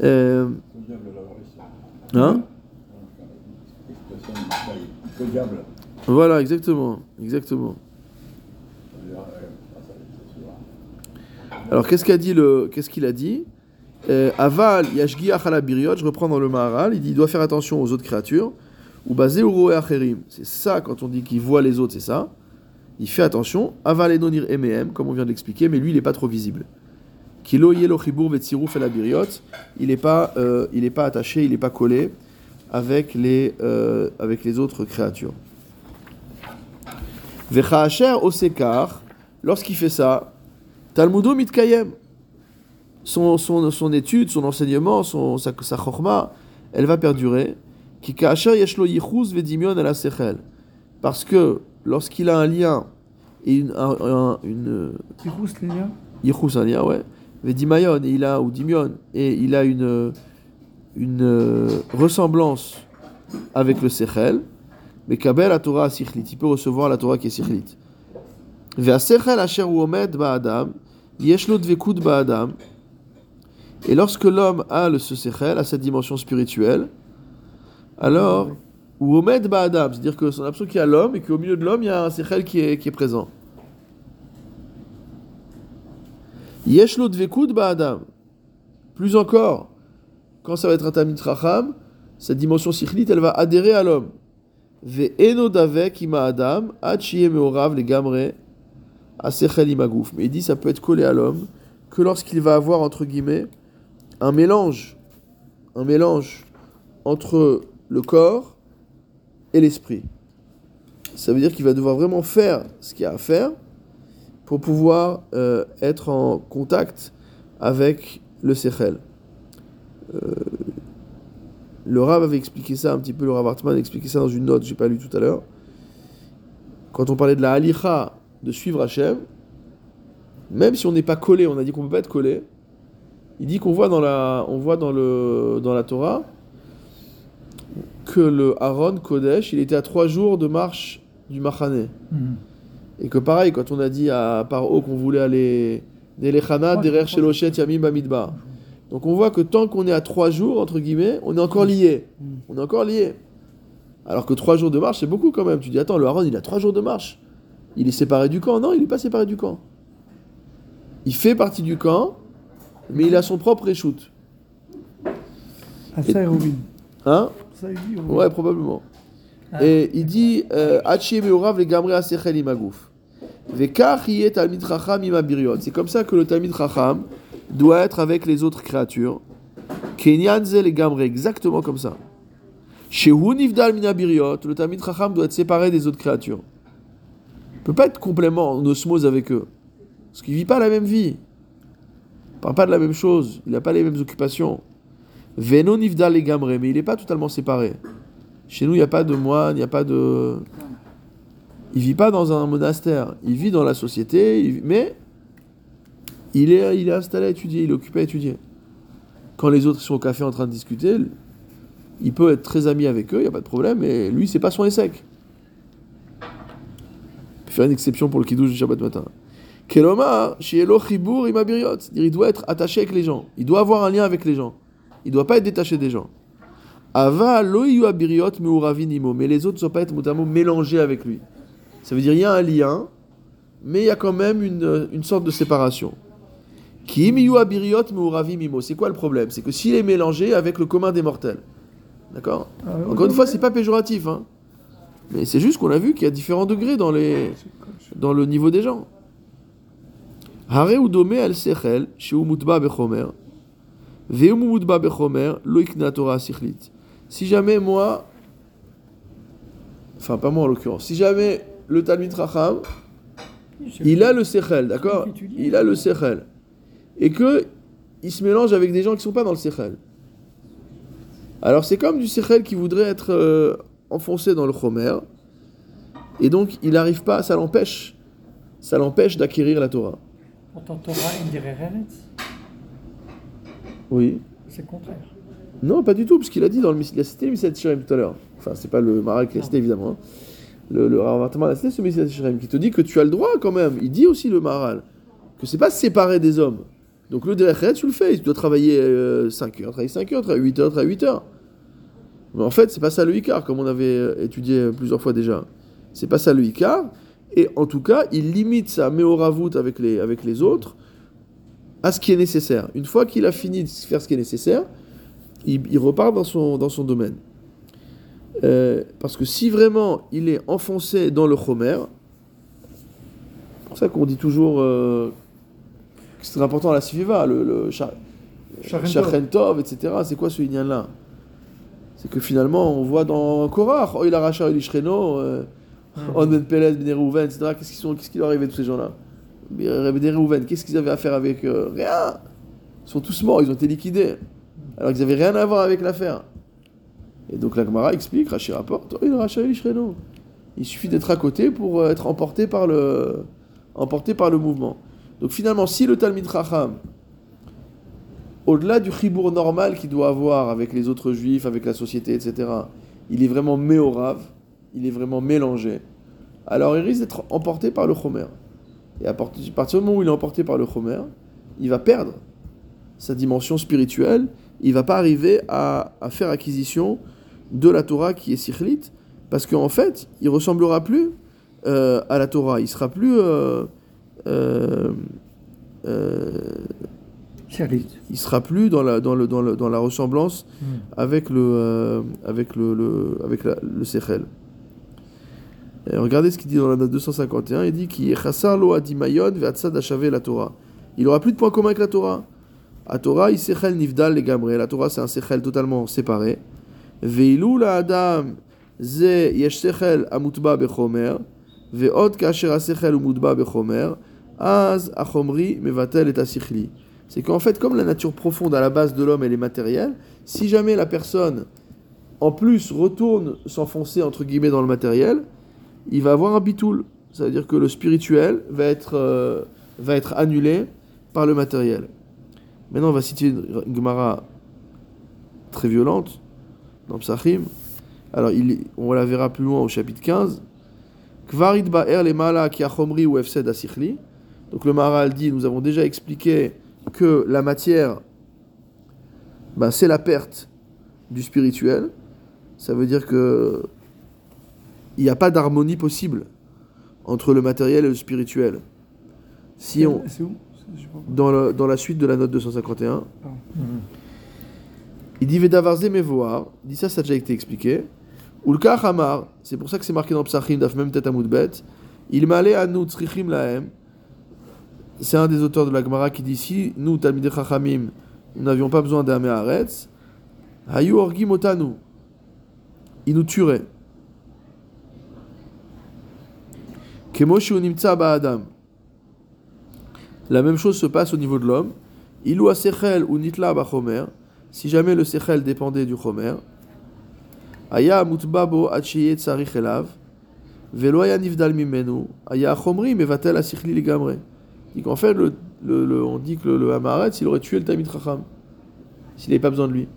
Speaker 1: Euh, hein? Voilà, exactement. Exactement.
Speaker 3: Euh, euh, ah, ça, c'est sûr.
Speaker 1: Alors, qu'est-ce le, qu'est-ce qu'il a dit? Aval yashgiach ala biriot, je reprends dans le Maharal, il dit il doit faire attention aux autres créatures. Ou basé acherim. C'est ça, quand on dit qu'il voit les autres, c'est ça. Il fait attention. Aval enonir emehem, comme on vient de l'expliquer, mais lui, il n'est pas trop visible. Kilo yelo chibour vetziruf el il n'est pas, euh, il est pas attaché, il n'est pas collé avec les, euh, avec les autres créatures. Vechaasher osekar, lorsqu'il fait ça, Talmudo mitkayem. Son, son, son étude, son enseignement, son, sa, sa chorma, elle va perdurer. Ki yeshlo yichuz vedimion la sechel. Parce que lorsqu'il a un lien et une. Un, une yichuz, un lien, ouais. Vedimayon, et il a, ou dimion, et il a une, une euh, ressemblance avec le sechel. Mais kabel la Torah sichlit. Il peut recevoir la Torah qui est sichlit. Ve'asechel asher uomed ba'adam. Yeshlo Dvekut Ba'adam. Et lorsque l'homme a le Sechel, a cette dimension spirituelle, alors, ou Omed Ba'adam, c'est-à-dire que son absolu qu'il y a l'homme et qu'au milieu de l'homme, il y a un Sechel qui est, présent. Yeshlo Dvekut Ba'adam. Plus encore, quand ça va être un Tamit Racham, cette dimension sichlite, elle va adhérer à l'homme. Ve Enodavek Ima Adam, Achiye Meorav, les Gamre, asechel imagouf. Mais il dit ça peut être collé à l'homme que lorsqu'il va avoir, entre guillemets, un mélange, un mélange entre le corps et l'esprit. Ça veut dire qu'il va devoir vraiment faire ce qu'il y a à faire pour pouvoir euh, être en contact avec le Sechel. Euh, le Rav avait expliqué ça un petit peu, le Rav Hartman expliqué ça dans une note, j'ai pas lu tout à l'heure. Quand on parlait de la halicha, de suivre Hachem, même si on n'est pas collé, on a dit qu'on peut pas être collé, il dit qu'on voit dans la, on voit dans le, dans la Torah que le Aaron Kodesh, il était à trois jours de marche du Machané. Et que pareil, quand on a dit à Paro qu'on voulait aller Derer,
Speaker 2: trois-
Speaker 1: Shelochet, Yamim, Bamidbar. Donc on voit que tant qu'on est à trois jours, entre guillemets, on est encore lié.
Speaker 2: Mm.
Speaker 1: On est encore lié. Alors que trois jours de marche, c'est beaucoup quand même. Tu dis, attends, le Aaron, il a trois jours de marche. Il est séparé du camp. Non, il n'est pas séparé du camp. Il fait partie du camp, mais il a son propre échoute.
Speaker 2: Ah, ça.
Speaker 1: Hein
Speaker 2: Ça, il.
Speaker 1: Ouais, probablement.
Speaker 4: Ah.
Speaker 1: Et il dit Hachi le gamre asechel imagouf. Vekach yet talmid chacham imabiriot. C'est comme ça que le talmid chacham doit être avec les autres créatures. Kenyan ze le gamre, exactement comme ça. Shehu nivdal minabiriot. Le talmid chacham doit être séparé des autres créatures. Il peut pas être complètement en osmose avec eux. Parce qu'il vit pas la même vie. Il parle pas de la même chose. Il n'a pas les mêmes occupations. Veno nivdal le gamre, mais il n'est pas totalement séparé. Chez nous, il n'y a pas de moine, il n'y a pas de. Il vit pas dans un monastère. Il vit dans la société, mais il est, installé à étudier, il est occupé à étudier. Quand les autres sont au café en train de discuter, il peut être très ami avec eux, il n'y a pas de problème, mais lui, c'est pas son sec. Faire une exception pour le kiddush du Shabbat matin. Keloma, shielo imabiriot. Il doit être attaché avec les gens. Il doit avoir un lien avec les gens. Il doit pas être détaché des gens. Ava loyu abiriot meuravinimo. Mais les autres ne doivent pas être mélangés avec lui. Ça veut dire il y a un lien, mais il y a quand même une, une sorte de séparation. Abiriot. C'est quoi le problème? C'est que s'il est mélangé avec le commun des mortels. D'accord?
Speaker 2: Ah,
Speaker 1: Encore une fois, c'est pas péjoratif, hein. Mais c'est juste qu'on a vu qu'il y a différents degrés dans, les, dans le niveau des gens. Hare ou domé al sechel, mutba bechomer. Bechomer, lo ikna Torah sichlit. Si jamais moi, enfin pas moi en l'occurrence, si jamais le Talmid Racham, il a le sechel, d'accord? Il a le sechel. Et que il se mélange avec des gens qui sont pas dans le sechel. Alors c'est comme du sechel qui voudrait être euh, enfoncé dans le chomer. Et donc il n'arrive pas, ça l'empêche. Ça l'empêche d'acquérir la Torah.
Speaker 4: Pourtant, Torah, Indireretz,
Speaker 1: Oui.
Speaker 4: c'est le contraire.
Speaker 1: Non, pas du tout, parce qu'il a dit dans le il a cité le Messiah Shirem tout à l'heure. Enfin, c'est pas le Maral qui l'a cité évidemment. hein. Le, le Rav a cité ce Messiah Shirem qui te dit que tu as le droit quand même. Il dit aussi le Maral que c'est pas séparé des hommes. Donc le Derechet, tu le fais. Tu dois travailler 5 heures, travailler 5 heures, travailler 8 heures, travailler 8 heures. Mais en fait, c'est pas ça le Icar, comme on avait euh, étudié euh, plusieurs fois déjà. C'est pas ça le Icar. Et en tout cas, il limite sa Meoravout avec les, avec les autres à ce qui est nécessaire. Une fois qu'il a fini de faire ce qui est nécessaire, il, il repart dans son, dans son domaine. Euh, parce que si vraiment il est enfoncé dans le Chomer, c'est pour ça qu'on dit toujours euh, que c'est important la Sifiva, le, le etc. C'est quoi ce lien-là C'est que finalement, on voit dans Korach, oh il a racha il Ishreno, euh, On Ben Pelez, Ben Reuven, etc. Qu'est-ce qui, sont, qu'est-ce qui leur arrivait tous ces gens-là Ben Reuven, qu'est-ce qu'ils avaient à faire avec euh, Rien Ils sont tous morts, ils ont été liquidés. Alors qu'ils n'avaient rien à voir avec l'affaire. Et donc la Gemara explique, Rashi rapporte, oh, il a racha il Ishreno. Il suffit d'être à côté pour euh, être emporté par le, emporté par le mouvement. Donc finalement, si le Talmid Chacham, au-delà du chibour normal qu'il doit avoir avec les autres juifs, avec la société, etc., il est vraiment méorave, il est vraiment mélangé, alors il risque d'être emporté par le chomer. Et à part- à partir du moment où il est emporté par le chomer, il va perdre sa dimension spirituelle, il va pas arriver à, faire acquisition de la Torah qui est sikhlit, parce qu'en fait, il ressemblera plus euh, à la Torah, il sera plus... euh, euh. Il sera plus dans la, dans le, dans le- dans la ressemblance
Speaker 4: Hmm.
Speaker 1: avec le, euh, avec le, le, avec la- le Sechel. Et regardez ce qu'il dit dans la note 251, il dit qu'il la Torah. Il aura plus de points communs avec la Torah. La Torah, il sechel nifdal les gamre. La Torah, c'est un sechel totalement séparé. Ve'ilu la adam ze yesh sechel amutba bechomer ve'od kasher asechel umutba bechomer az achomri mevatel et asichli. C'est qu'en fait, comme la nature profonde à la base de l'homme, elle est matérielle, si jamais la personne, en plus, retourne s'enfoncer, entre guillemets, dans le matériel, il va avoir un bitoul. Ça veut dire que le spirituel va être, euh, va être annulé par le matériel. Maintenant, on va citer une Gemara très violente dans Psachim. Alors, on la verra plus loin au chapitre 15. Kvarid ba'er le mala ou. Donc le Maharal dit, nous avons déjà expliqué que la matière, ben, c'est la perte du spirituel. Ça veut dire que il n'y a pas d'harmonie possible entre le matériel et le spirituel. Si on,
Speaker 2: où
Speaker 1: dans, le- dans la suite de la note 251,
Speaker 2: Pardon.
Speaker 1: il dit Vedavarze mevoar, dit ça, ça a déjà été expliqué. Ulka Hamar, c'est pour ça que c'est marqué dans Psachim, daf même tête à Moudbet. Il m'allait à nous, tzrichim lahem. C'est un des auteurs de la Gemara qui dit si nous, Talmidei Chachamim, nous n'avions pas besoin Meharetz, Hayu orgim otanu. Il nous tuerait. Kemo shu nimtza ba'adam. La même chose se passe au niveau de l'homme. Ilou sechel ou nitla bachomer. Si jamais le sechel dépendait du chomer. Aya mutbabo achiye tsarich elav. Velo aya nifdal mimenu. Aya chomri mevatel asichli ligamre. Dit qu'en fait, le, le- le- on dit que le, Hamaretz, il aurait tué le Tamid Chacham. S'il n'avait pas besoin de lui.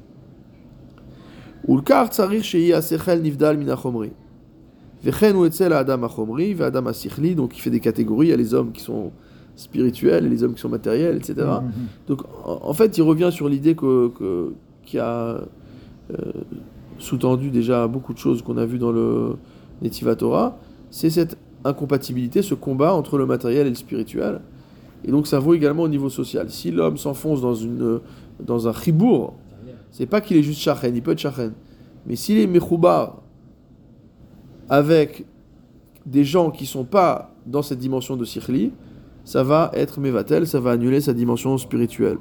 Speaker 1: Ou le kar tsarich sheye asechel nifdal min achomri. Vechen ou etzel adam achomri, adam asichli. Donc il fait des catégories. Il y a les hommes qui sont spirituels et les hommes qui sont matériels, etc. Donc en, en fait, il revient sur l'idée que, que- qui a euh, sous-tendu déjà beaucoup de choses qu'on a vues dans le Netiva Torah, c'est cette incompatibilité, ce combat entre le matériel et le spirituel. Et donc ça vaut également au niveau social. Si l'homme s'enfonce dans, une, dans un chibour, c'est pas qu'il est juste shachen, il peut être shachen. Mais s'il est mechoubar avec des gens qui sont pas dans cette dimension de sikhli, ça va être mevatel, ça va annuler sa dimension spirituelle.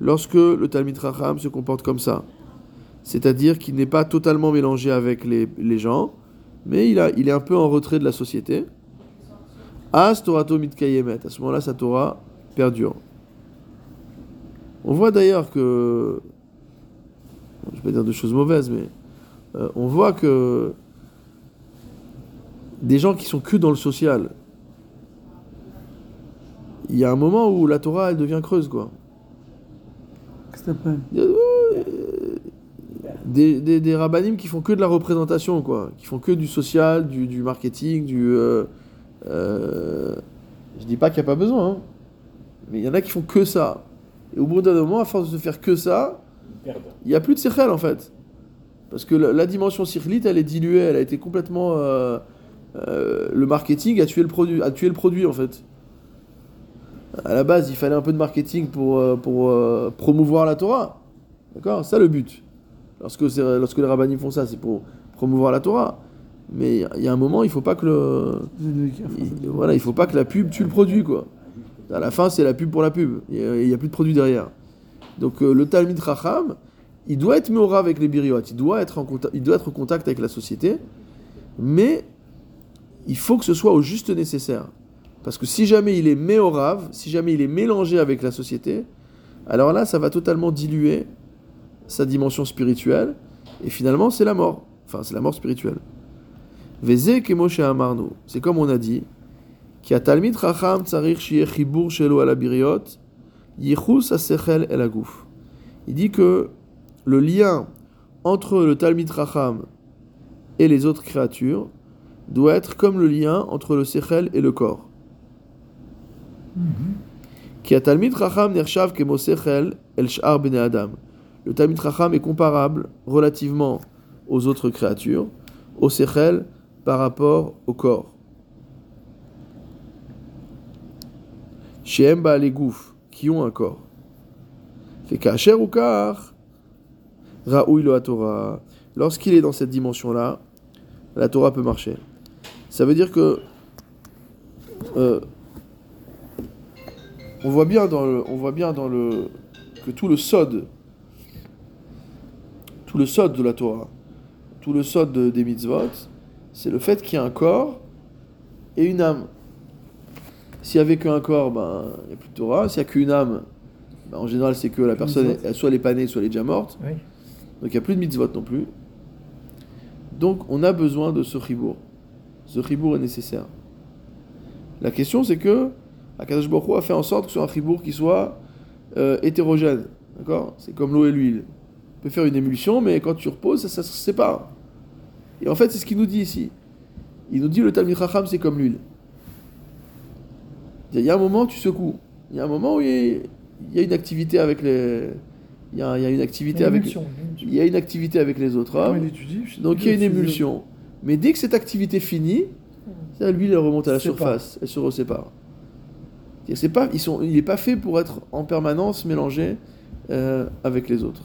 Speaker 1: Lorsque le Talmid Chacham se comporte comme ça, c'est-à-dire qu'il n'est pas totalement mélangé avec les, les gens, mais il, a, il est un peu en retrait de la société. As Torato mitkayemet. À ce moment-là, sa Torah perdure. On voit d'ailleurs que. Je vais pas dire de choses mauvaises, mais. euh, on voit que. Des gens qui sont que dans le social. Il y a un moment où la Torah, elle devient creuse, quoi.
Speaker 2: Qu'est-ce que t'appelles
Speaker 1: des, des, des rabbinim qui font que de la représentation, quoi. Qui font que du social, du, du marketing, du. Euh, euh, je dis pas qu'il n'y a pas besoin, hein. mais il y en a qui font que ça. Et au bout d'un moment, à force de faire que ça, il n'y a plus de sechel en fait. Parce que la, la dimension sirlite, elle est diluée, elle a été complètement. euh, euh, le marketing a tué le, produit, a tué le produit en fait. À la base, il fallait un peu de marketing pour, euh, pour promouvoir la Torah. D'accord? C'est ça le but. Lorsque, lorsque les rabbinim font ça, c'est pour promouvoir la Torah. Mais il y a un moment, il faut pas que le. il- voilà, il faut pas que la pub tue le produit quoi. À la fin, c'est la pub pour la pub. Il n'y a, plus de produit derrière. Donc euh, le Talmid Racham, il doit être méora avec les biriot, il doit, être en contact, il doit être en contact avec la société, mais il faut que ce soit au juste nécessaire. Parce que si jamais il est méorave, si jamais il est mélangé avec la société, alors là, ça va totalement diluer sa dimension spirituelle, et finalement c'est la mort. Enfin, c'est la mort spirituelle. Vezek et Amarno, c'est comme on a dit, qui a Talmit Racham Tsarir Shiechibur Shelo Alabiriot, Yichus Asechel Elagouf. Il dit que le lien entre le Talmit Racham et les autres créatures doit être comme le lien entre le Sechel et le corps. Qui mhm. a Racham Nershav Kemo Sechel El Shar Adam. Le Chacham est comparable relativement aux autres créatures, au Sechel par rapport au corps. Shem les Gouf, qui ont un corps. Fait qu'Acher ou Kar, Raoui Torah. Lorsqu'il est dans cette dimension-là, la Torah peut marcher. Ça veut dire que. euh, on voit bien dans le. On voit bien dans le. que tout le sod. Tout le sod de la Torah. Tout le sod de- des mitzvot. C'est le fait qu'il y a un corps et une âme. S'il n'y avait qu'un corps, ben, il n'y a plus de Torah. S'il n'y a qu'une âme, ben, en général, c'est que la personne, elle, soit elle est pas née, soit elle est déjà morte.
Speaker 4: Oui.
Speaker 1: Donc il n'y a plus de mitzvot non plus. Donc on a besoin de ce chibour. Ce chibour est nécessaire. La question c'est que Akadosh Baruch a fait en sorte que ce soit un chibour qui soit euh, hétérogène. D'accord? C'est comme l'eau et l'huile. Peut faire une émulsion, mais quand tu reposes, ça, ça se sépare. Et en fait, c'est ce qu'il nous dit ici. Il nous dit le Talmud Chacham, c'est comme l'huile. Il y a un moment, tu secoues. Il y a un moment où il y a- une activité avec les. Il y a, il y a une activité.
Speaker 4: Émulsion.
Speaker 1: Il y a une activité avec les autres hommes.
Speaker 2: étudie,
Speaker 1: Donc il y a une émulsion. Mais dès que cette activité finit, l'huile elle remonte à la surface, elle se resépare. C'est pas, ils sont, il n'est pas fait pour être en permanence mélangé euh, avec les autres.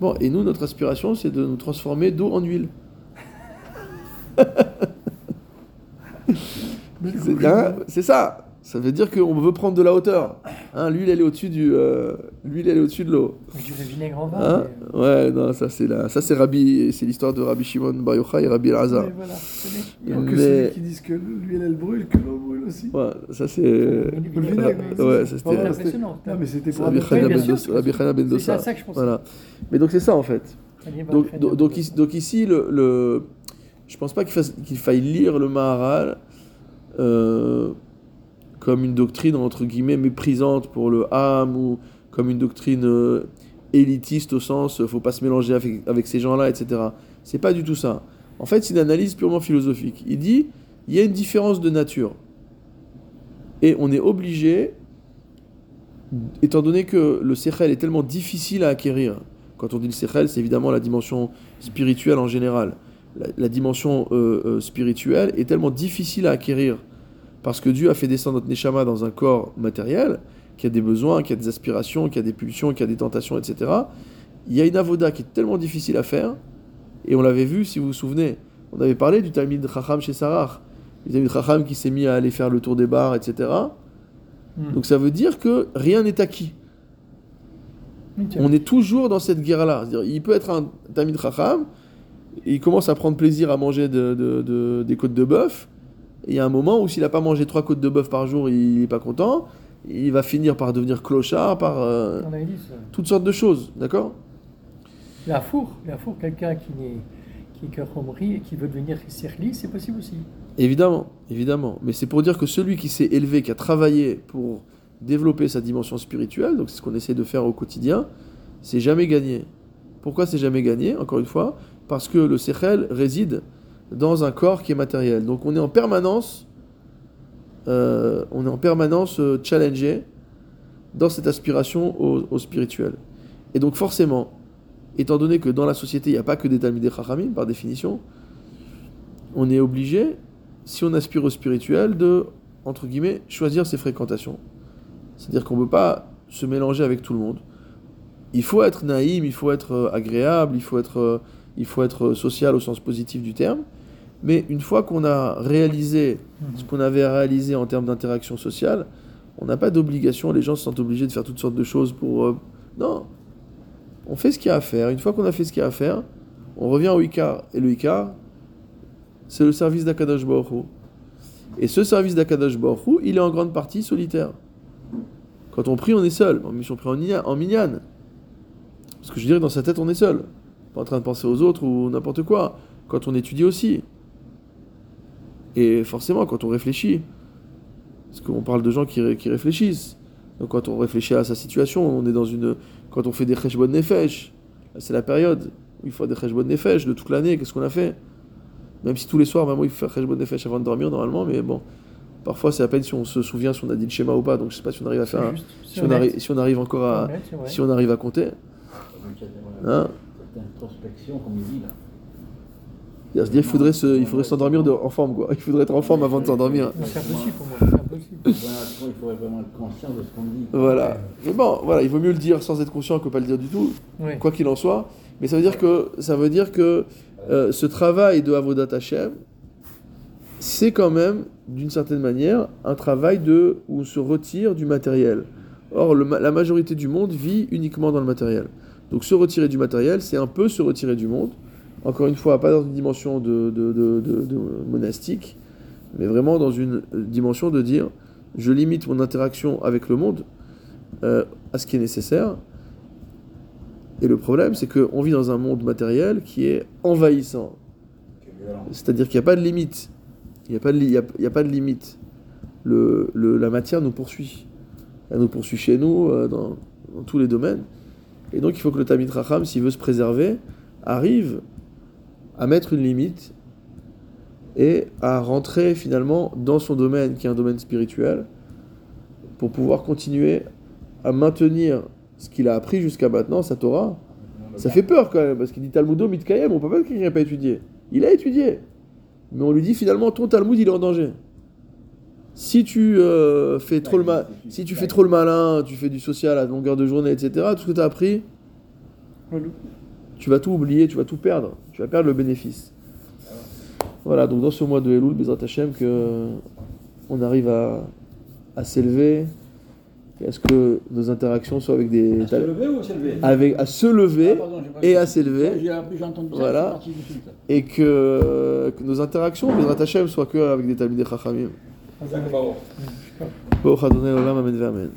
Speaker 1: Bon, et nous, notre aspiration, c'est de nous transformer d'eau en huile. C'est hein, ça. Ça veut dire qu'on veut prendre de la hauteur. Hein, l'huile, elle est au-dessus du, euh, l'huile, elle est au-dessus de l'eau.
Speaker 4: Du vinaigre en vin.
Speaker 1: Hein
Speaker 4: mais,
Speaker 1: ouais, non, ça c'est la, ça c'est Rabbi, c'est l'histoire de Rabbi Shimon Bar Yochai et Rabbi Elazar.
Speaker 2: Mais voilà, Il y a
Speaker 1: Mais-
Speaker 2: que ceux qui disent que l'huile elle brûle, que l'eau brûle aussi.
Speaker 1: Ouais, ça c'est.
Speaker 4: euh,
Speaker 2: Le vinaigre,
Speaker 1: Ouais, ça,
Speaker 2: c'est
Speaker 1: c'était-
Speaker 4: impressionnant.
Speaker 2: Non, mais c'était
Speaker 1: C'est
Speaker 2: pour
Speaker 1: Rabbi Chana ben Dossa- Rabbi Chana ben
Speaker 4: C'est ça que je pensais.
Speaker 1: Voilà. Mais donc c'est ça en fait. Donc, donc, donc ici, donc ici, le, le- je pense pas qu'il fasse- qu'il faille lire le Maharal euh, comme une doctrine entre guillemets méprisante pour le Ham ou comme une doctrine euh, élitiste au sens euh, faut pas se mélanger avec, avec ces gens-là, etc. C'est pas du tout ça. En fait, c'est une analyse purement philosophique. Il dit il y a une différence de nature et on est obligé, étant donné que le sechel est tellement difficile à acquérir. Quand on dit le sechel, c'est évidemment la dimension spirituelle en général. la, dimension euh, spirituelle est tellement difficile à acquérir parce que Dieu a fait descendre notre neshama dans un corps matériel qui a des besoins, qui a des aspirations, qui a des pulsions, qui a des tentations, etc. Il y a une avoda qui est tellement difficile à faire et on l'avait vu, si vous vous souvenez, on avait parlé du Talmid Chacham chez Sarah. Le Talmid Chacham qui s'est mis à aller faire le tour des bars, etc.
Speaker 4: Hmm.
Speaker 1: Donc ça veut dire que rien n'est acquis. On est toujours dans cette guerre-là. Il peut être un Talmid Chacham, il commence à prendre plaisir à manger de- de- de- des côtes de bœuf. Et il y a un moment où s'il n'a pas mangé trois côtes de bœuf par jour, il n'est pas content. Il va finir par devenir clochard, par euh,
Speaker 4: On avait dit ça.
Speaker 1: toutes sortes de choses, d'accord?
Speaker 4: La four, la four, quelqu'un qui n'est qui est et qui veut devenir Serli, c'est possible aussi.
Speaker 1: Évidemment, évidemment. Mais c'est pour dire que celui qui s'est élevé, qui a travaillé pour développer sa dimension spirituelle, donc c'est ce qu'on essaie de faire au quotidien, c'est jamais gagné. Pourquoi c'est jamais gagné Encore une fois, parce que le Sechel réside dans un corps qui est matériel. Donc on est en permanence, euh, on est en permanence euh, challengé dans cette aspiration au, spirituel. Et donc forcément, étant donné que dans la société il n'y a pas que des Talmidei Chachamim par définition, on est obligé, si on aspire au spirituel, de, entre guillemets, choisir ses fréquentations. C'est-à-dire qu'on ne peut pas se mélanger avec tout le monde. Il faut être naïm, il faut être euh, agréable, il faut être, il faut être social au sens positif du terme. Mais une fois qu'on a réalisé ce qu'on avait réalisé en termes d'interaction sociale, on n'a pas d'obligation, les gens se sentent obligés de faire toutes sortes de choses pour... euh, Non, on fait ce qu'il y a à faire. Une fois qu'on a fait ce qu'il y a à faire, on revient au Icar. Et le Icar, c'est le service d'Akadash Baruch. Et ce service d'Akadash Baruch il est en grande partie solitaire. Quand on prie, on est seul. En mission prie en, en. Parce que je dirais, dans sa tête, on est seul. Pas en train de penser aux autres ou n'importe quoi. Quand on étudie aussi. Et forcément, quand on réfléchit. Parce qu'on parle de gens qui, ré- qui réfléchissent. Donc quand on réfléchit à sa situation, on est dans une... Quand on fait des cheshbon nefesh, c'est la période où il faut des cheshbon nefesh de toute l'année. Qu'est-ce qu'on a fait? Même si tous les soirs, maman, il faut faire cheshbon nefesh avant de dormir normalement, mais bon... Parfois, c'est à peine si on se souvient si on a dit le schéma ou pas, donc je sais pas si on arrive à faire un-
Speaker 4: juste,
Speaker 1: si on, arrive, si on arrive encore à, si on arrive à compter.
Speaker 3: Voilà,
Speaker 1: Hein?
Speaker 3: cette introspection, comme il dit là.
Speaker 1: C'est-à-dire qu'il faudrait se- il faudrait s'endormir de- en forme, quoi. Il faudrait être en forme avant de s'endormir.
Speaker 4: Non, C'est impossible pour moi, c'est impossible.
Speaker 3: Voilà, il faudrait vraiment être conscient de ce qu'on dit.
Speaker 1: Voilà. Mais bon, voilà, il vaut mieux le dire sans être conscient que pas le dire du tout,
Speaker 4: Oui.
Speaker 1: quoi qu'il en soit. Mais ça veut dire que, ça veut dire que euh, ce travail de Avodat Hashem, c'est quand même, d'une certaine manière, un travail de, où on se retire du matériel. Or, le la majorité du monde vit uniquement dans le matériel. Donc se retirer du matériel, c'est un peu se retirer du monde. Encore une fois, pas dans une dimension de, monastique, mais vraiment dans une dimension de dire, je limite mon interaction avec le monde euh, à ce qui est nécessaire. Et le problème, c'est qu'on vit dans un monde matériel qui est envahissant. C'est-à-dire qu'il n'y a pas de limite. Il n'y a, limite. La matière nous poursuit. Elle nous poursuit chez nous, euh, dans, dans tous les domaines. Et donc il faut que le Tamid Racham, s'il veut se préserver, arrive à mettre une limite et à rentrer finalement dans son domaine, qui est un domaine spirituel, pour pouvoir continuer à maintenir ce qu'il a appris jusqu'à maintenant, sa Torah. Ça fait peur quand même, parce qu'il dit Talmudo Mitkayem, on peut pas dire qu'il n'a pas étudié. Il a étudié. Mais on lui dit finalement, ton Talmud, il est en danger. Si tu euh, fais trop le ma- si tu fais trop le malin, tu fais du social à longueur de journée, etc., tout ce que tu as appris, tu vas tout oublier, tu vas tout perdre. Tu vas perdre le bénéfice. Voilà, donc dans ce mois de Elul, Bezrat Hashem, que on arrive à, à s'élever, à ce que nos interactions soient avec des...
Speaker 3: À se lever ou à s'élever
Speaker 1: avec, à se lever
Speaker 3: Ah, pardon,
Speaker 1: et à s'élever. Voilà. et que, que nos interactions, Bezrat Hashem, soient que avec des Talmidei Chachamim. Baruch Adonai Olam, Amen, Amen.